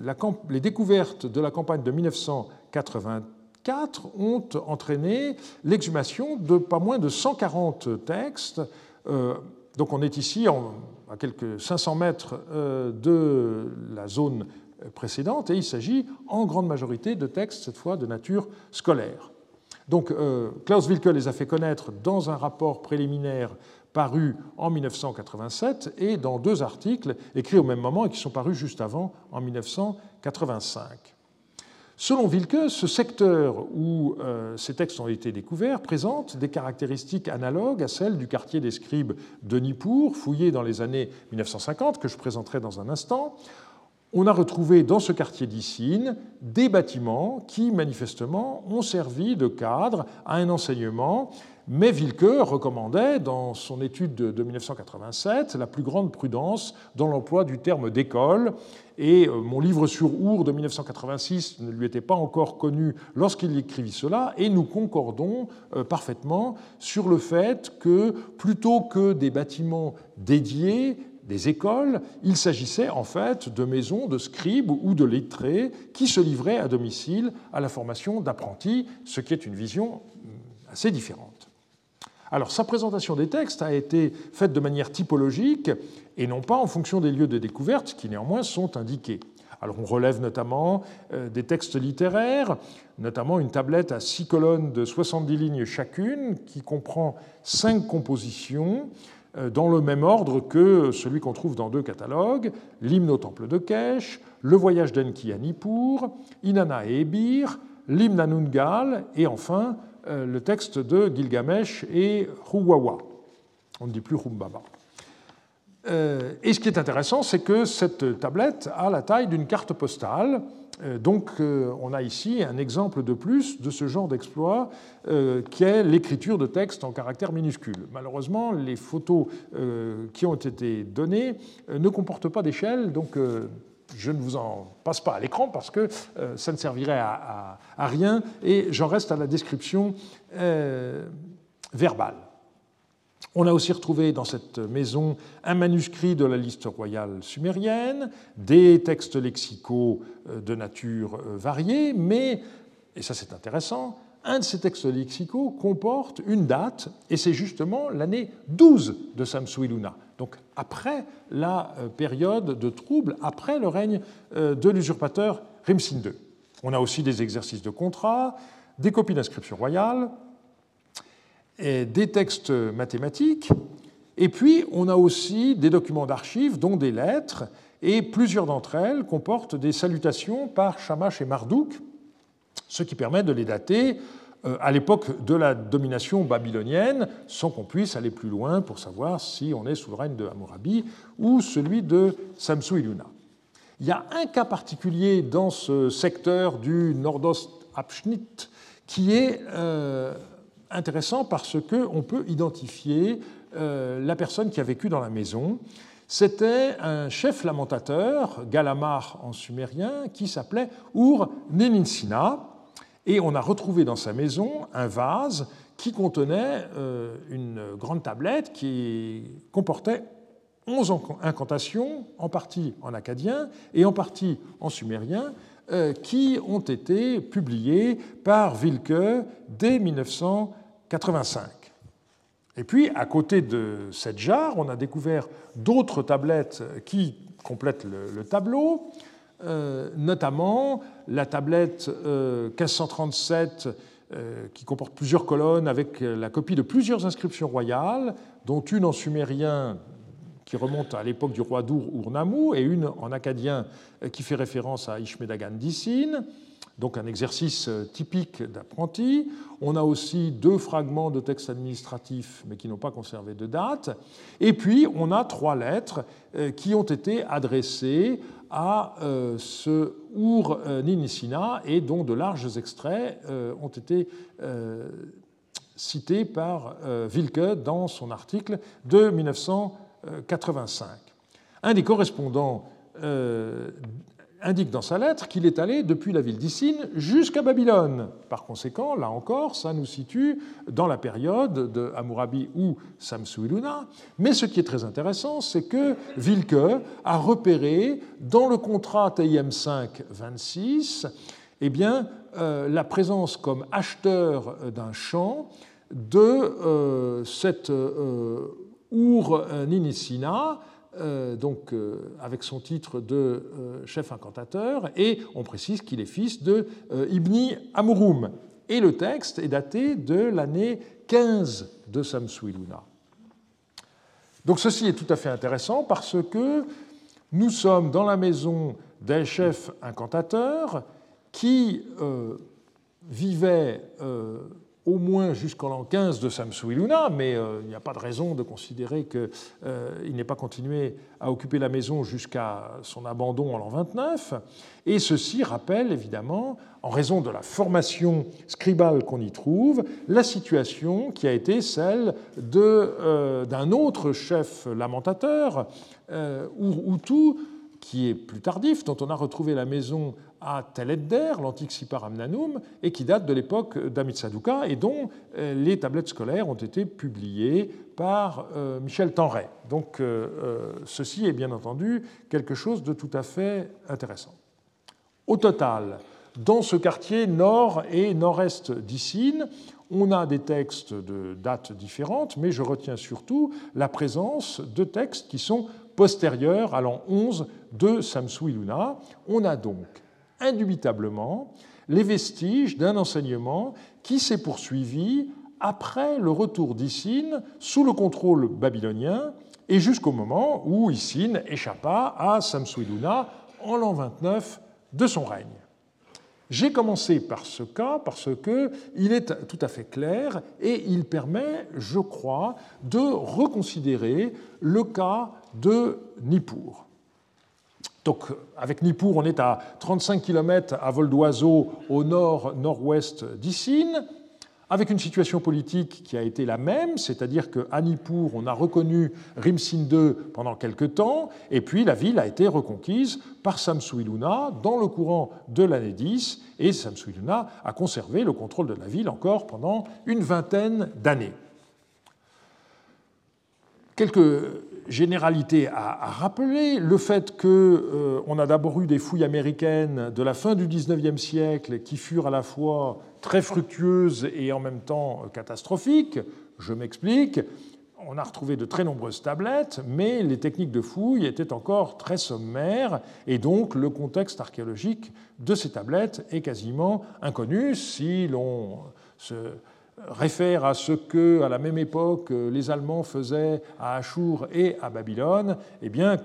Speaker 2: les découvertes de la campagne de 1984 ont entraîné l'exhumation de pas moins de 140 textes. Euh, donc on est ici à quelques 500 mètres euh, de la zone précédente et il s'agit en grande majorité de textes, cette fois de nature scolaire. Donc Klaus Wilke les a fait connaître dans un rapport préliminaire paru en 1987 et dans deux articles écrits au même moment et qui sont parus juste avant, en 1985. Selon Wilke, ce secteur où euh, ces textes ont été découverts présente des caractéristiques analogues à celles du quartier des scribes de Nippur, fouillé dans les années 1950, que je présenterai dans un instant. on a retrouvé dans ce quartier d'Issine des bâtiments qui, manifestement, ont servi de cadre à un enseignement mais Wilke recommandait, dans son étude de 1987, la plus grande prudence dans l'emploi du terme d'école. Et euh, mon livre sur Our de 1986 ne lui était pas encore connu lorsqu'il écrivit cela, et nous concordons euh, parfaitement sur le fait que plutôt que des bâtiments dédiés, des écoles, il s'agissait en fait de maisons de scribes ou de lettrés qui se livraient à domicile à la formation d'apprentis, ce qui est une vision hum, assez différente. Alors sa présentation des textes a été faite de manière typologique et non pas en fonction des lieux de découverte qui néanmoins sont indiqués. Alors on relève notamment euh, des textes littéraires, notamment une tablette à six colonnes de 70 lignes chacune qui comprend cinq compositions euh, dans le même ordre que celui qu'on trouve dans deux catalogues, l'hymne au temple de Kesh, le voyage d'Enki à Nippur, Inanna et Ebir, l'hymne à Nungal et enfin le texte de Gilgamesh et Huwawa. On ne dit plus Humbaba. Euh, et ce qui est intéressant, c'est que cette tablette a la taille d'une carte postale. Euh, donc on a ici un exemple de plus de ce genre d'exploit qui est l'écriture de textes en caractère minuscule. Malheureusement, les photos qui ont été données ne comportent pas d'échelle, donc je ne vous en passe pas à l'écran parce que euh, ça ne servirait à, rien et j'en reste à la description euh, verbale. On a aussi retrouvé dans cette maison un manuscrit de la liste royale sumérienne, des textes lexicaux euh, de nature variée, mais, et ça c'est intéressant, un de ces textes lexicaux comporte une date, et c'est justement l'année 12 de Samsuiluna, donc après la euh, période de trouble, après le règne euh, de l'usurpateur Rimsin II. On a aussi des exercices de contrat, des copies d'inscription royale, des textes mathématiques, et puis on a aussi des documents d'archives, dont des lettres, et plusieurs d'entre elles comportent des salutations par Shamash et Marduk, ce qui permet de les dater euh, à l'époque de la domination babylonienne, sans qu'on puisse aller plus loin pour savoir si on est sous le règne de Hammurabi ou celui de Samsu Iluna. Il y a un cas particulier dans ce secteur du Nordost-Abschnitt qui est euh, intéressant parce qu'on peut identifier euh, la personne qui a vécu dans la maison. C'était un chef lamentateur, Galamar en sumérien, qui s'appelait Ur-Neninsina, et on a retrouvé dans sa maison un vase qui contenait euh, une grande tablette qui comportait 11 incantations, en partie en acadien et en partie en sumérien, euh, qui ont été publiées par Wilke dès 1985. Et puis, à côté de cette jarre, on a découvert d'autres tablettes qui complètent le tableau. Euh, notamment la tablette 1537 euh, euh, qui comporte plusieurs colonnes avec la copie de plusieurs inscriptions royales, dont une en sumérien qui remonte à l'époque du roi d'Ur, Ur-Nammu, et une en acadien qui fait référence à Ishmedagan d'Issine donc un exercice typique d'apprenti. On a aussi deux fragments de textes administratifs, mais qui n'ont pas conservé de date. Et puis, on a trois lettres qui ont été adressées à euh, ce Ur Ninisina et dont de larges extraits ont été cités par Wilke dans son article de 1985. Un des correspondants indique dans sa lettre qu'il est allé depuis la ville d'Issine jusqu'à Babylone. Par conséquent, là encore, ça nous situe dans la période de Hammurabi ou Samsu-Iluna. Mais ce qui est très intéressant, c'est que Wilke a repéré dans le contrat TIM 5-26 eh bien, euh, la présence comme acheteur d'un champ de euh, cette euh, Ur-Ninisina, euh, donc, euh, avec son titre de euh, chef incantateur, et on précise qu'il est fils de Ibni Amurum. Et le texte est daté de l'année 15 de Samsuiluna. Donc ceci est tout à fait intéressant parce que nous sommes dans la maison d'un chef incantateur qui vivait au moins jusqu'en l'an 15 de Samsu-Iluna, mais euh, il n'y a pas de raison de considérer qu'il euh, n'ait pas continué à occuper la maison jusqu'à son abandon en l'an 29. Et ceci rappelle évidemment, en raison de la formation scribale qu'on y trouve, la situation qui a été celle euh, d'un autre chef lamentateur, Urutu, qui est plus tardif, dont on a retrouvé la maison à Tel Edder, l'antique Sipar Amnanum, et qui date de l'époque d'Amitsaduka, et dont euh, les tablettes scolaires ont été publiées par euh, Michel Tenray. Donc euh, ceci est bien entendu quelque chose de tout à fait intéressant. Au total, dans ce quartier nord et nord-est d'Issine, on a des textes de dates différentes, mais je retiens surtout la présence de textes qui sont postérieurs à l'an 11 de Samsu Iluna. On a donc indubitablement les vestiges d'un enseignement qui s'est poursuivi après le retour d'Issine sous le contrôle babylonien et jusqu'au moment où Issine échappa à Samsuiluna en l'an 29 de son règne. J'ai commencé par ce cas parce qu'il est tout à fait clair et il permet, je crois, de reconsidérer le cas de Nippur. Donc, avec Nippur, on est à 35 km à vol d'oiseau au nord-nord-ouest d'Issine, avec une situation politique qui a été la même, c'est-à-dire qu'à Nippur, on a reconnu Rimsin II pendant quelque temps, et puis la ville a été reconquise par Samsu-Iluna dans le courant de l'année 10, et Samsu-Iluna a conservé le contrôle de la ville encore pendant une vingtaine d'années. Quelques généralité à, rappeler, le fait qu'on euh, a d'abord eu des fouilles américaines de la fin du XIXe siècle qui furent à la fois très fructueuses et en même temps catastrophiques. Je m'explique. On a retrouvé de très nombreuses tablettes, mais les techniques de fouille étaient encore très sommaires, et donc le contexte archéologique de ces tablettes est quasiment inconnu si l'on se réfère à ce que, à la même époque, les Allemands faisaient à Achour et à Babylone, eh bien,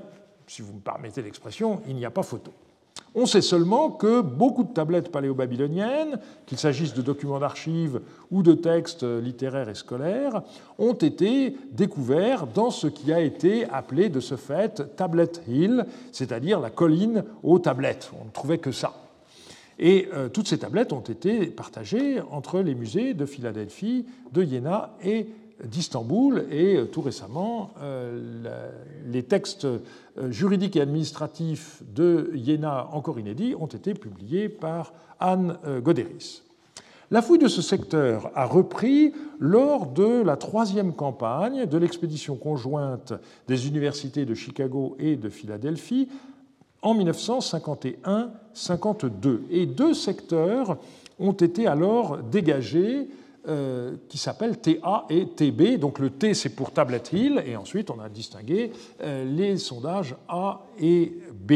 Speaker 2: si vous me permettez l'expression, il n'y a pas photo. On sait seulement que beaucoup de tablettes paléo-babyloniennes, qu'il s'agisse de documents d'archives ou de textes littéraires et scolaires, ont été découverts dans ce qui a été appelé de ce fait Tablet Hill, c'est-à-dire la colline aux tablettes. On ne trouvait que ça. Et euh, toutes ces tablettes ont été partagées entre les musées de Philadelphie, de Iéna et d'Istanbul. Et euh, tout récemment, euh, les textes juridiques et administratifs de Iéna, encore inédits, ont été publiés par Anne Goderis. La fouille de ce secteur a repris lors de la troisième campagne de l'expédition conjointe des universités de Chicago et de Philadelphie en 1951-52. Et deux secteurs ont été alors dégagés euh, qui s'appellent TA et TB. Donc le T c'est pour Tablet Hill et ensuite on a distingué euh, les sondages A et B.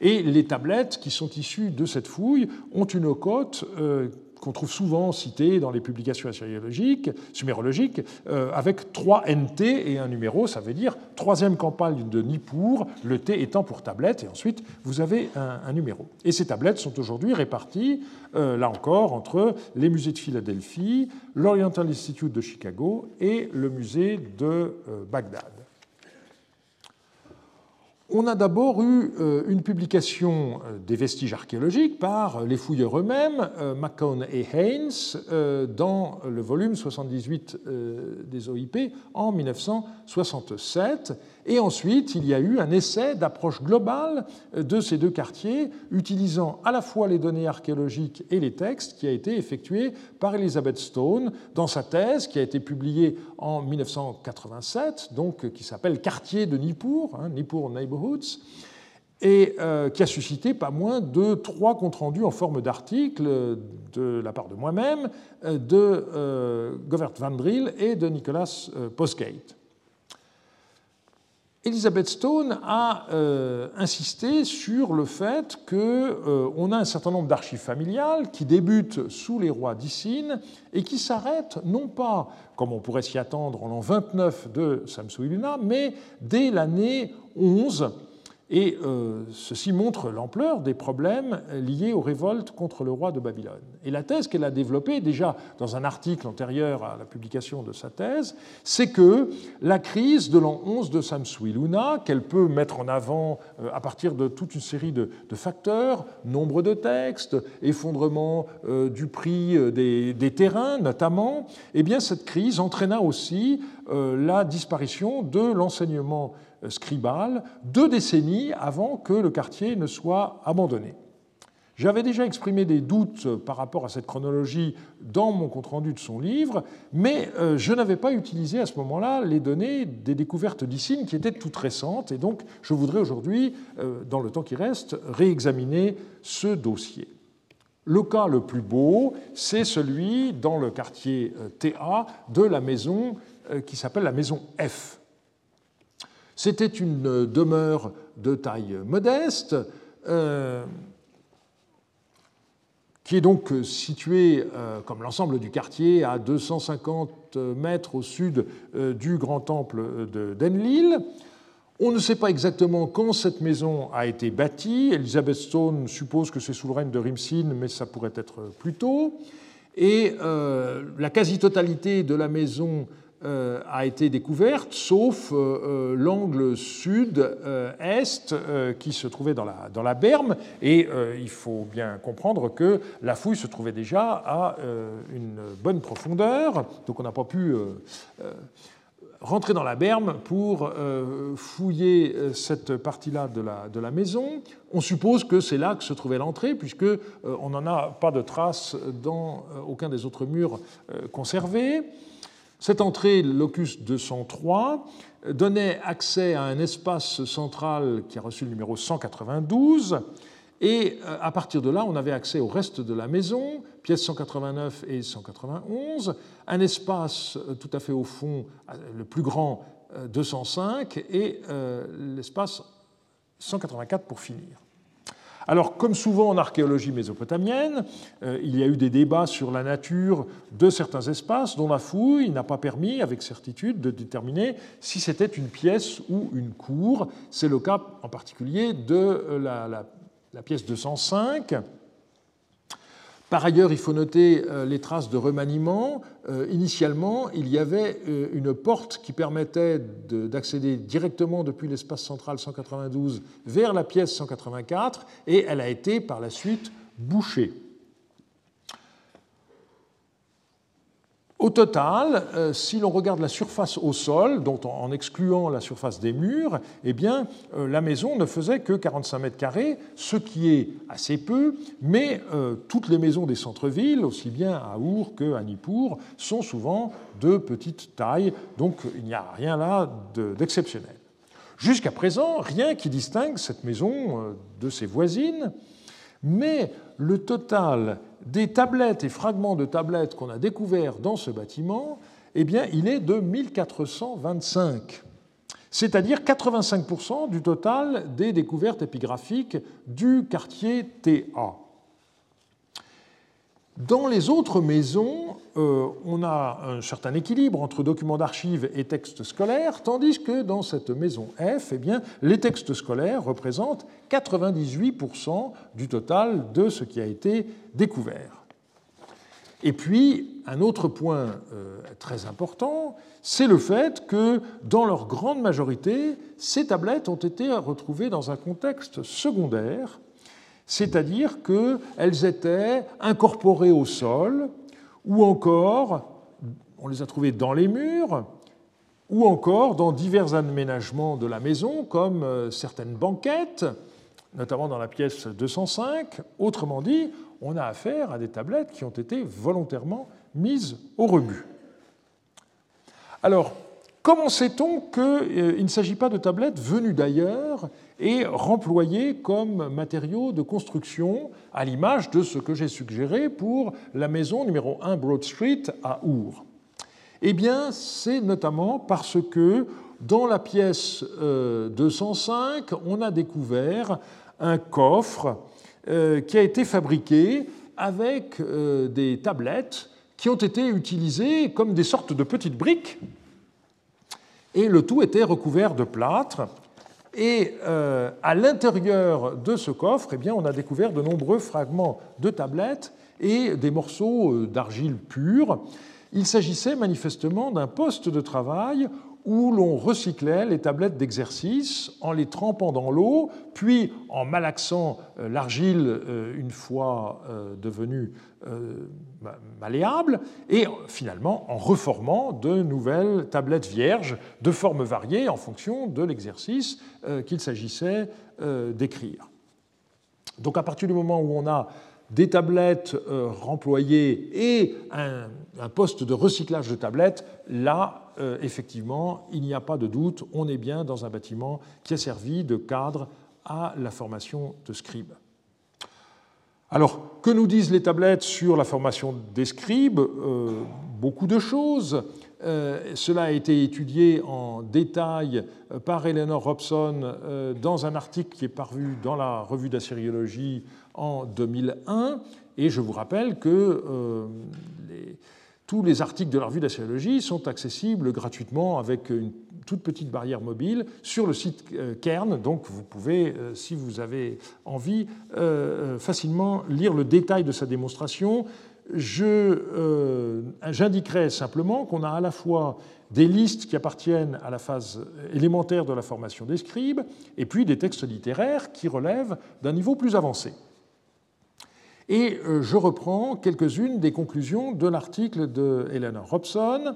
Speaker 2: Et les tablettes qui sont issues de cette fouille ont une cote euh, qu'on trouve souvent cité dans les publications assyriologiques, sumérologiques, euh, avec trois NT et un numéro, ça veut dire troisième campagne de Nippur, le T étant pour tablette, et ensuite vous avez un, numéro. Et ces tablettes sont aujourd'hui réparties, euh, là encore, entre les musées de Philadelphie, l'Oriental Institute de Chicago et le musée de euh, Bagdad. On a d'abord eu euh, une publication euh, des vestiges archéologiques par les fouilleurs eux-mêmes, euh, McCone et Haynes, dans le volume 78 des OIP en 1967. Et ensuite, il y a eu un essai d'approche globale de ces deux quartiers, utilisant à la fois les données archéologiques et les textes, qui a été effectué par Elizabeth Stone dans sa thèse, qui a été publiée en 1987, donc qui s'appelle Quartier de Nippur, hein, Nippur Neighborhoods et euh, qui a suscité pas moins de trois comptes rendus en forme d'articles de la part de moi-même, de euh, Govert Van Driel et de Nicolas euh, Postgate. Elizabeth Stone a euh, insisté sur le fait qu'on euh, a un certain nombre d'archives familiales qui débutent sous les rois d'Issine et qui s'arrêtent non pas, comme on pourrait s'y attendre, en l'an 29 de Samsu Iluna, mais dès l'année 11, Et euh, ceci montre l'ampleur des problèmes liés aux révoltes contre le roi de Babylone. Et la thèse qu'elle a développée, déjà dans un article antérieur à la publication de sa thèse, c'est que la crise de l'an 11 de Samsuiluna, qu'elle peut mettre en avant euh, à partir de toute une série de, facteurs, nombre de textes, effondrement euh, du prix des, terrains notamment, eh bien cette crise entraîna aussi la disparition de l'enseignement scribal deux décennies avant que le quartier ne soit abandonné. J'avais déjà exprimé des doutes par rapport à cette chronologie dans mon compte-rendu de son livre, mais euh, je n'avais pas utilisé à ce moment-là les données des découvertes d'Icine qui étaient toutes récentes, et donc je voudrais aujourd'hui, euh, dans le temps qui reste, réexaminer ce dossier. Le cas le plus beau, c'est celui dans le quartier euh, TA de la maison qui s'appelle la maison F. C'était une demeure de taille modeste, euh, qui est donc située, euh, comme l'ensemble du quartier, à 250 mètres au sud euh, du grand temple d'Enlil. On ne sait pas exactement quand cette maison a été bâtie. Elizabeth Stone suppose que c'est sous le règne de Rimsin, mais ça pourrait être plus tôt. Et la quasi-totalité de la maison euh, a été découverte, sauf euh, euh, l'angle sud-est qui se trouvait dans la, dans la berme. Et il faut bien comprendre que la fouille se trouvait déjà à une bonne profondeur, donc on n'a pas pu rentrer dans la berme pour fouiller cette partie-là de la, de la, maison. On suppose que c'est là que se trouvait l'entrée, puisque on n'en a pas de traces dans aucun des autres murs conservés. Cette entrée, locus 203, donnait accès à un espace central qui a reçu le numéro 192, et euh, à partir de là, on avait accès au reste de la maison, pièces 189 et 191, un espace euh, tout à fait au fond, euh, le plus grand, 205, et l'espace 184 pour finir. Alors, comme souvent en archéologie mésopotamienne, euh, il y a eu des débats sur la nature de certains espaces dont la fouille n'a pas permis avec certitude de déterminer si c'était une pièce ou une cour. C'est le cas en particulier de euh, la, la pièce 205 par ailleurs, il faut noter euh, les traces de remaniement. Euh, initialement, il y avait euh, une porte qui permettait d'accéder directement depuis l'espace central 192 vers la pièce 184 et elle a été par la suite bouchée. Au total, euh, si l'on regarde la surface au sol, en excluant la surface des murs, eh euh, la maison ne faisait que 45 mètres carrés, ce qui est assez peu, mais euh, toutes les maisons des centres-villes, aussi bien à Our qu'à Nippur, sont souvent de petite taille, donc il n'y a rien là d'exceptionnel. Jusqu'à présent, rien qui distingue cette maison de ses voisines, mais le total des tablettes et fragments de tablettes qu'on a découverts dans ce bâtiment, eh bien, il est de 1425, c'est-à-dire 85% du total des découvertes épigraphiques du quartier TA. Dans les autres maisons, euh, on a un certain équilibre entre documents d'archives et textes scolaires, tandis que dans cette maison F, eh bien, les textes scolaires représentent 98% du total de ce qui a été découvert. Et puis, un autre point euh, très important, c'est le fait que, dans leur grande majorité, ces tablettes ont été retrouvées dans un contexte secondaire, c'est-à-dire qu'elles étaient incorporées au sol, ou encore, on les a trouvées dans les murs, ou encore dans divers aménagements de la maison, comme euh, certaines banquettes, notamment dans la pièce 205. Autrement dit, on a affaire à des tablettes qui ont été volontairement mises au rebut. Alors, comment sait-on qu'il euh, ne s'agit pas de tablettes venues d'ailleurs et remployés comme matériaux de construction, à l'image de ce que j'ai suggéré pour la maison numéro 1 Broad Street à Our. Eh bien, c'est notamment parce que dans la pièce 205, euh, on a découvert un coffre euh, qui a été fabriqué avec euh, des tablettes qui ont été utilisées comme des sortes de petites briques, et le tout était recouvert de plâtre Et à l'intérieur de ce coffre, eh bien, on a découvert de nombreux fragments de tablettes et des morceaux d'argile pure. Il s'agissait manifestement d'un poste de travail où l'on recyclait les tablettes d'exercice en les trempant dans l'eau, puis en malaxant euh, l'argile euh, une fois euh, devenue malléable, et finalement en reformant de nouvelles tablettes vierges de formes variées en fonction de l'exercice qu'il s'agissait d'écrire. Donc à partir du moment où on a des tablettes remployées et un, un poste de recyclage de tablettes, là, euh, effectivement, il n'y a pas de doute, on est bien dans un bâtiment qui a servi de cadre à la formation de scribes. Alors, que nous disent les tablettes sur la formation des scribes? Euh, Beaucoup de choses. Euh, cela a été étudié en détail par Eleanor Robson dans un article qui est paru dans la revue d'assyriologie en 2001. Et je vous rappelle que les, tous les articles de la revue d'assyriologie sont accessibles gratuitement avec une toute petite barrière mobile sur le site euh, Kern. Donc vous pouvez, euh, si vous avez envie, euh, facilement lire le détail de sa démonstration. J'indiquerai simplement qu'on a à la fois des listes qui appartiennent à la phase élémentaire de la formation des scribes et puis des textes littéraires qui relèvent d'un niveau plus avancé. Et euh, je reprends quelques-unes des conclusions de l'article de Eleanor Robson.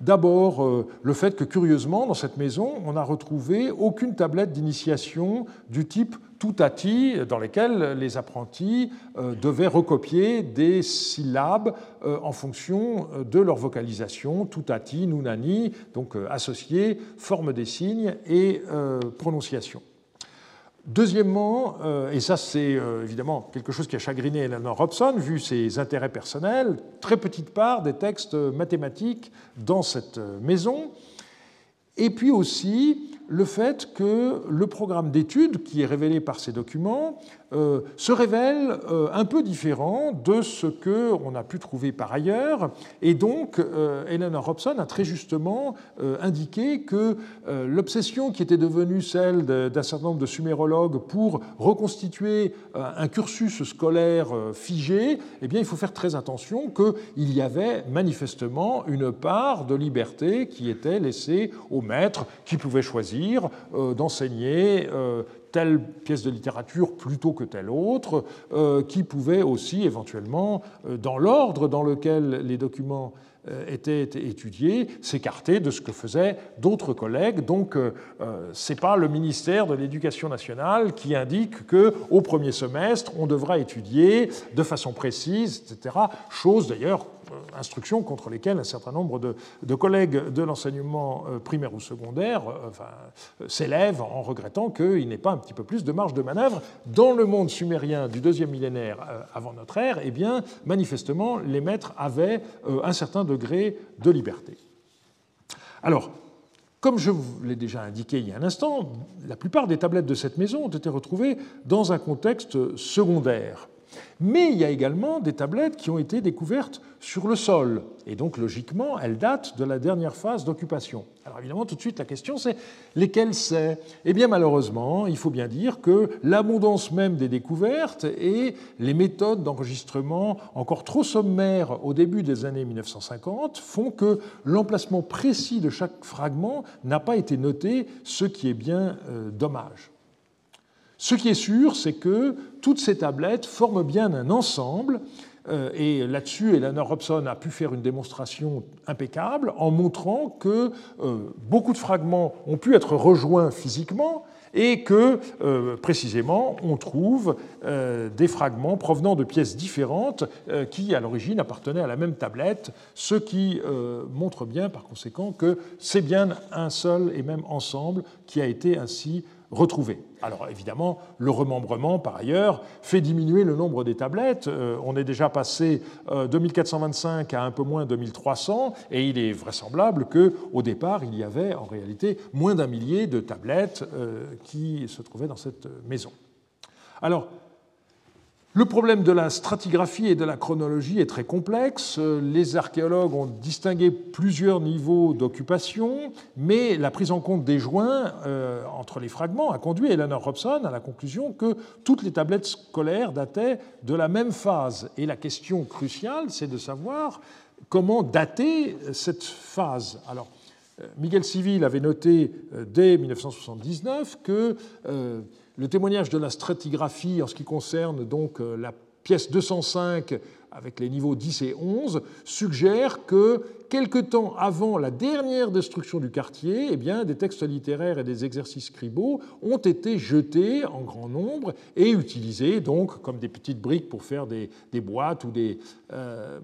Speaker 2: D'abord, euh, le fait que, curieusement, dans cette maison, on n'a retrouvé aucune tablette d'initiation du type tutati, dans lesquelles les apprentis euh, devaient recopier des syllabes en fonction de leur vocalisation, tutati, nunani, donc associés, forme des signes et prononciation. Deuxièmement, euh, et ça c'est euh, évidemment quelque chose qui a chagriné Eleanor Robson, vu ses intérêts personnels, très petite part des textes mathématiques dans cette maison. Et puis aussi le fait que le programme d'études qui est révélé par ces documents euh, se révèle euh, un peu différent de ce qu'on a pu trouver par ailleurs. Et donc, euh, Eleanor Robson a très justement indiqué que l'obsession qui était devenue celle d'un certain nombre de sumérologues pour reconstituer un cursus scolaire figé, eh bien, il faut faire très attention qu'il y avait manifestement une part de liberté qui était laissée aux maîtres qui pouvaient choisir d'enseigner telle pièce de littérature plutôt que telle autre, euh, qui pouvait aussi éventuellement, euh, dans l'ordre dans lequel les documents euh, étaient étudiés, s'écarter de ce que faisaient d'autres collègues. Donc, ce n'est pas le ministère de l'Éducation nationale qui indique qu'au premier semestre, on devra étudier de façon précise, etc. Chose d'ailleurs euh, instructions contre lesquelles un certain nombre de, collègues de l'enseignement euh, primaire ou secondaire euh, s'élèvent en regrettant qu'il n'ait pas un petit peu plus de marge de manœuvre. Dans le monde sumérien du deuxième millénaire avant notre ère, eh bien, manifestement, les maîtres avaient un certain degré de liberté. Alors, comme je vous l'ai déjà indiqué il y a un instant, la plupart des tablettes de cette maison ont été retrouvées dans un contexte secondaire. Mais il y a également des tablettes qui ont été découvertes sur le sol, et donc logiquement, elles datent de la dernière phase d'occupation. Alors évidemment, tout de suite, la question c'est lesquelles c'est? Eh bien malheureusement, il faut bien dire que l'abondance même des découvertes et les méthodes d'enregistrement encore trop sommaires au début des années 1950 font que l'emplacement précis de chaque fragment n'a pas été noté, ce qui est bien euh, dommage. Ce qui est sûr, c'est que toutes ces tablettes forment bien un ensemble, euh, et là-dessus, Eleanor Robson a pu faire une démonstration impeccable en montrant que euh, beaucoup de fragments ont pu être rejoints physiquement et que, euh, précisément, on trouve des fragments provenant de pièces différentes qui, à l'origine, appartenaient à la même tablette, ce qui montre bien, par conséquent, que c'est bien un seul et même ensemble qui a été ainsi retrouvé. Alors évidemment, le remembrement, par ailleurs, fait diminuer le nombre des tablettes. Euh, on est déjà passé euh, de 1425 à un peu moins de 1300, et il est vraisemblable qu'au départ, il y avait en réalité moins d'un millier de tablettes euh, qui se trouvaient dans cette maison. Le problème de la stratigraphie et de la chronologie est très complexe. Les archéologues ont distingué plusieurs niveaux d'occupation, mais la prise en compte des joints euh, entre les fragments a conduit Eleanor Robson à la conclusion que toutes les tablettes scolaires dataient de la même phase. Et la question cruciale, c'est de savoir comment dater cette phase. Alors, euh, Miguel Civil avait noté euh, dès 1979 que le témoignage de la stratigraphie en ce qui concerne donc euh, la pièce 205 avec les niveaux 10 et 11 suggère que quelque temps avant la dernière destruction du quartier, eh bien, des textes littéraires et des exercices scribaux ont été jetés en grand nombre et utilisés donc comme des petites briques pour faire des, boîtes ou des euh,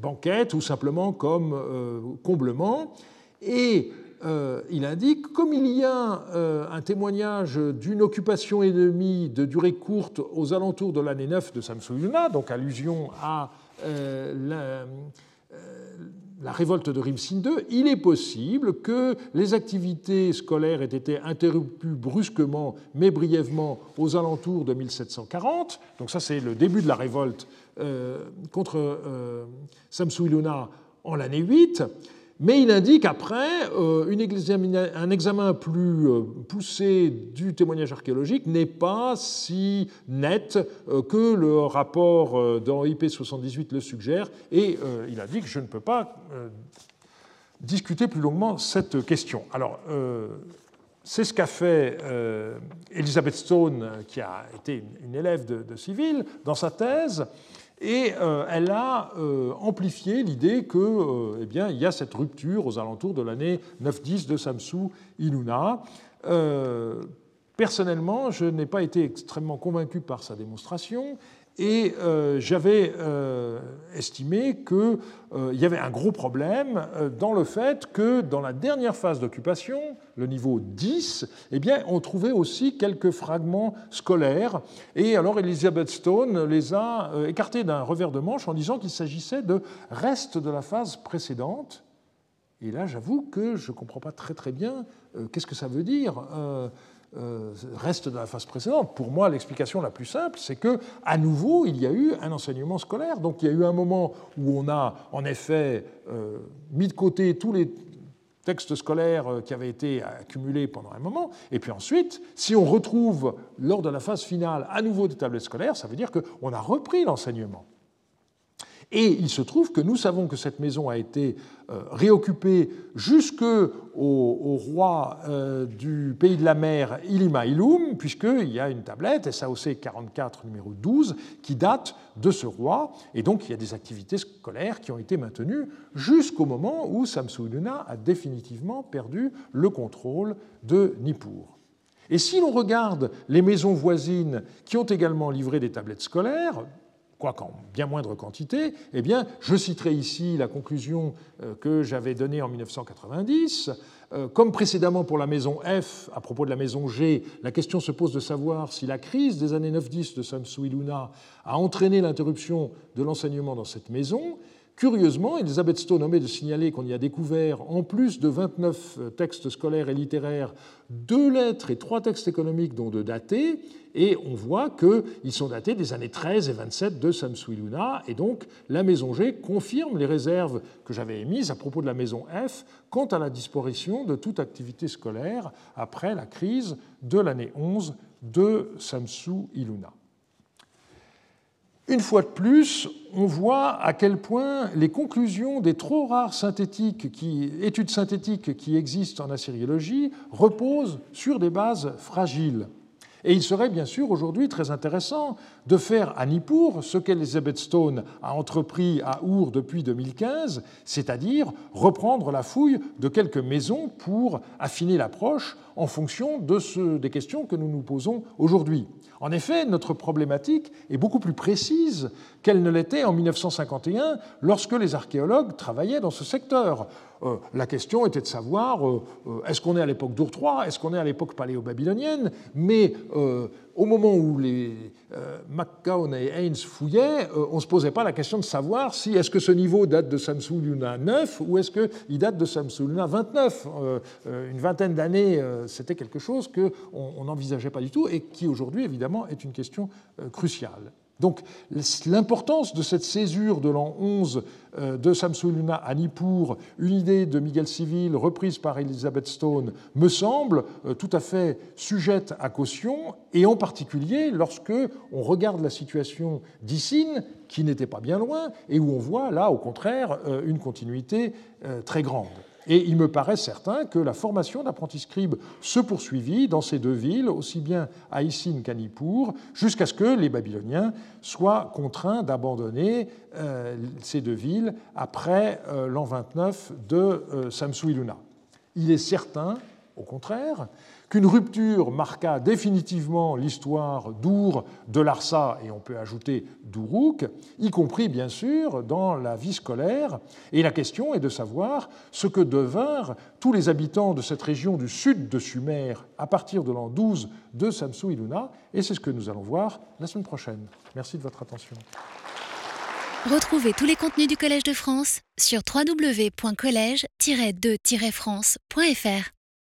Speaker 2: banquettes ou simplement comme euh, comblement. Et euh, il indique, comme il y a euh, un témoignage d'une occupation ennemie de durée courte aux alentours de l'année 9 de Samsuyuna, donc allusion à euh, la, révolte de Rimsin II, il est possible que les activités scolaires aient été interrompues brusquement, mais brièvement, aux alentours de 1740. Donc ça, c'est le début de la révolte contre Samsuiluna en l'année 8. Mais il indique après euh, un examen plus euh, poussé du témoignage archéologique n'est pas si net euh, que le rapport dans IP 78 le suggère, et il indique je ne peux pas discuter plus longuement cette question. Alors, c'est ce qu'a fait Elizabeth Stone, qui a été une élève de Civil, dans sa thèse. Et euh, elle a euh, amplifié l'idée qu'il euh, eh il y a cette rupture aux alentours de l'année 9-10 de Samsu Iluna. personnellement, je n'ai pas été extrêmement convaincu par sa démonstration et euh, j'avais euh, estimé qu'il euh, y avait un gros problème dans le fait que dans la dernière phase d'occupation, le niveau 10, eh bien, on trouvait aussi quelques fragments scolaires. Et alors Elizabeth Stone les a écartés d'un revers de manche en disant qu'il s'agissait de restes de la phase précédente. Et là, j'avoue que je ne comprends pas très très bien qu'est-ce que ça veut dire. Euh, reste de la phase précédente. Pour moi, l'explication la plus simple, c'est que, à nouveau, il y a eu un enseignement scolaire. Donc, il y a eu un moment où on a, en effet, euh, mis de côté tous les textes scolaires euh, qui avaient été accumulés pendant un moment. Et puis ensuite, si on retrouve, lors de la phase finale, à nouveau des tablettes scolaires, ça veut dire qu'on a repris l'enseignement. Et il se trouve que nous savons que cette maison a été euh, réoccupée jusqu'au au roi euh, du pays de la mer Ilima Ilum, puisqu'il y a une tablette, SAOC 44 numéro 12, qui date de ce roi. Et donc il y a des activités scolaires qui ont été maintenues jusqu'au moment où Samsu-Iluna a définitivement perdu le contrôle de Nippur. Et si l'on regarde les maisons voisines qui ont également livré des tablettes scolaires, quoiqu'en bien moindre quantité, eh bien, je citerai ici la conclusion euh, que j'avais donnée en 1990. Euh, comme précédemment pour la maison F, à propos de la maison G, la question se pose de savoir si la crise des années 9-10 de Samsu Iluna a entraîné l'interruption de l'enseignement dans cette maison. Curieusement, Elisabeth Stone omet de signaler qu'on y a découvert, en plus de 29 euh, textes scolaires et littéraires, deux lettres et trois textes économiques dont deux datés, et on voit qu'ils sont datés des années 13 et 27 de Samsuiluna, et donc la maison G confirme les réserves que j'avais émises à propos de la maison F quant à la disparition de toute activité scolaire après la crise de l'année 11 de Samsu Iluna. Une fois de plus, on voit à quel point les conclusions des trop rares synthétiques études synthétiques qui existent en assyriologie reposent sur des bases fragiles. Et il serait bien sûr aujourd'hui très intéressant de faire à Nippur ce qu'Elizabeth Stone a entrepris à Our depuis 2015, c'est-à-dire reprendre la fouille de quelques maisons pour affiner l'approche en fonction de des questions que nous nous posons aujourd'hui. En effet, notre problématique est beaucoup plus précise qu'elle ne l'était en 1951 lorsque les archéologues travaillaient dans ce secteur. Euh, la question était de savoir euh, euh, est-ce qu'on est à l'époque d'Ur III, est-ce qu'on est à l'époque paléo-babylonienne, mais au moment où les McCown et Haynes fouillaient, on ne se posait pas la question de savoir si est-ce que ce niveau date de Samsung Luna 9 ou est-ce qu'il date de Samsung Luna 29. une vingtaine d'années, c'était quelque chose qu'on n'envisageait pas du tout et qui aujourd'hui, évidemment, est une question cruciale. Donc l'importance de cette césure de l'an 11 euh, de Samsuluna à Nippur, une idée de Miguel Civil reprise par Elizabeth Stone, me semble euh, tout à fait sujette à caution, et en particulier lorsque on regarde la situation d'Issine, qui n'était pas bien loin, et où on voit là, au contraire, euh, une continuité très grande. Et il me paraît certain que la formation d'apprentis scribes se poursuivit dans ces deux villes, aussi bien à Issine qu'à Nippur, jusqu'à ce que les Babyloniens soient contraints d'abandonner euh, ces deux villes après euh, l'an 29 de euh. Il est certain, au contraire, qu'une rupture marqua définitivement l'histoire d'Our, de Larsa et on peut ajouter d'Uruk, y compris bien sûr dans la vie scolaire. Et la question est de savoir ce que devinrent tous les habitants de cette région du sud de Sumer à partir de l'an 12 de Samsu Iluna, et c'est ce que nous allons voir la semaine prochaine. Merci de votre attention.
Speaker 1: Retrouvez tous les contenus du Collège de France sur www.colège-2-france.fr.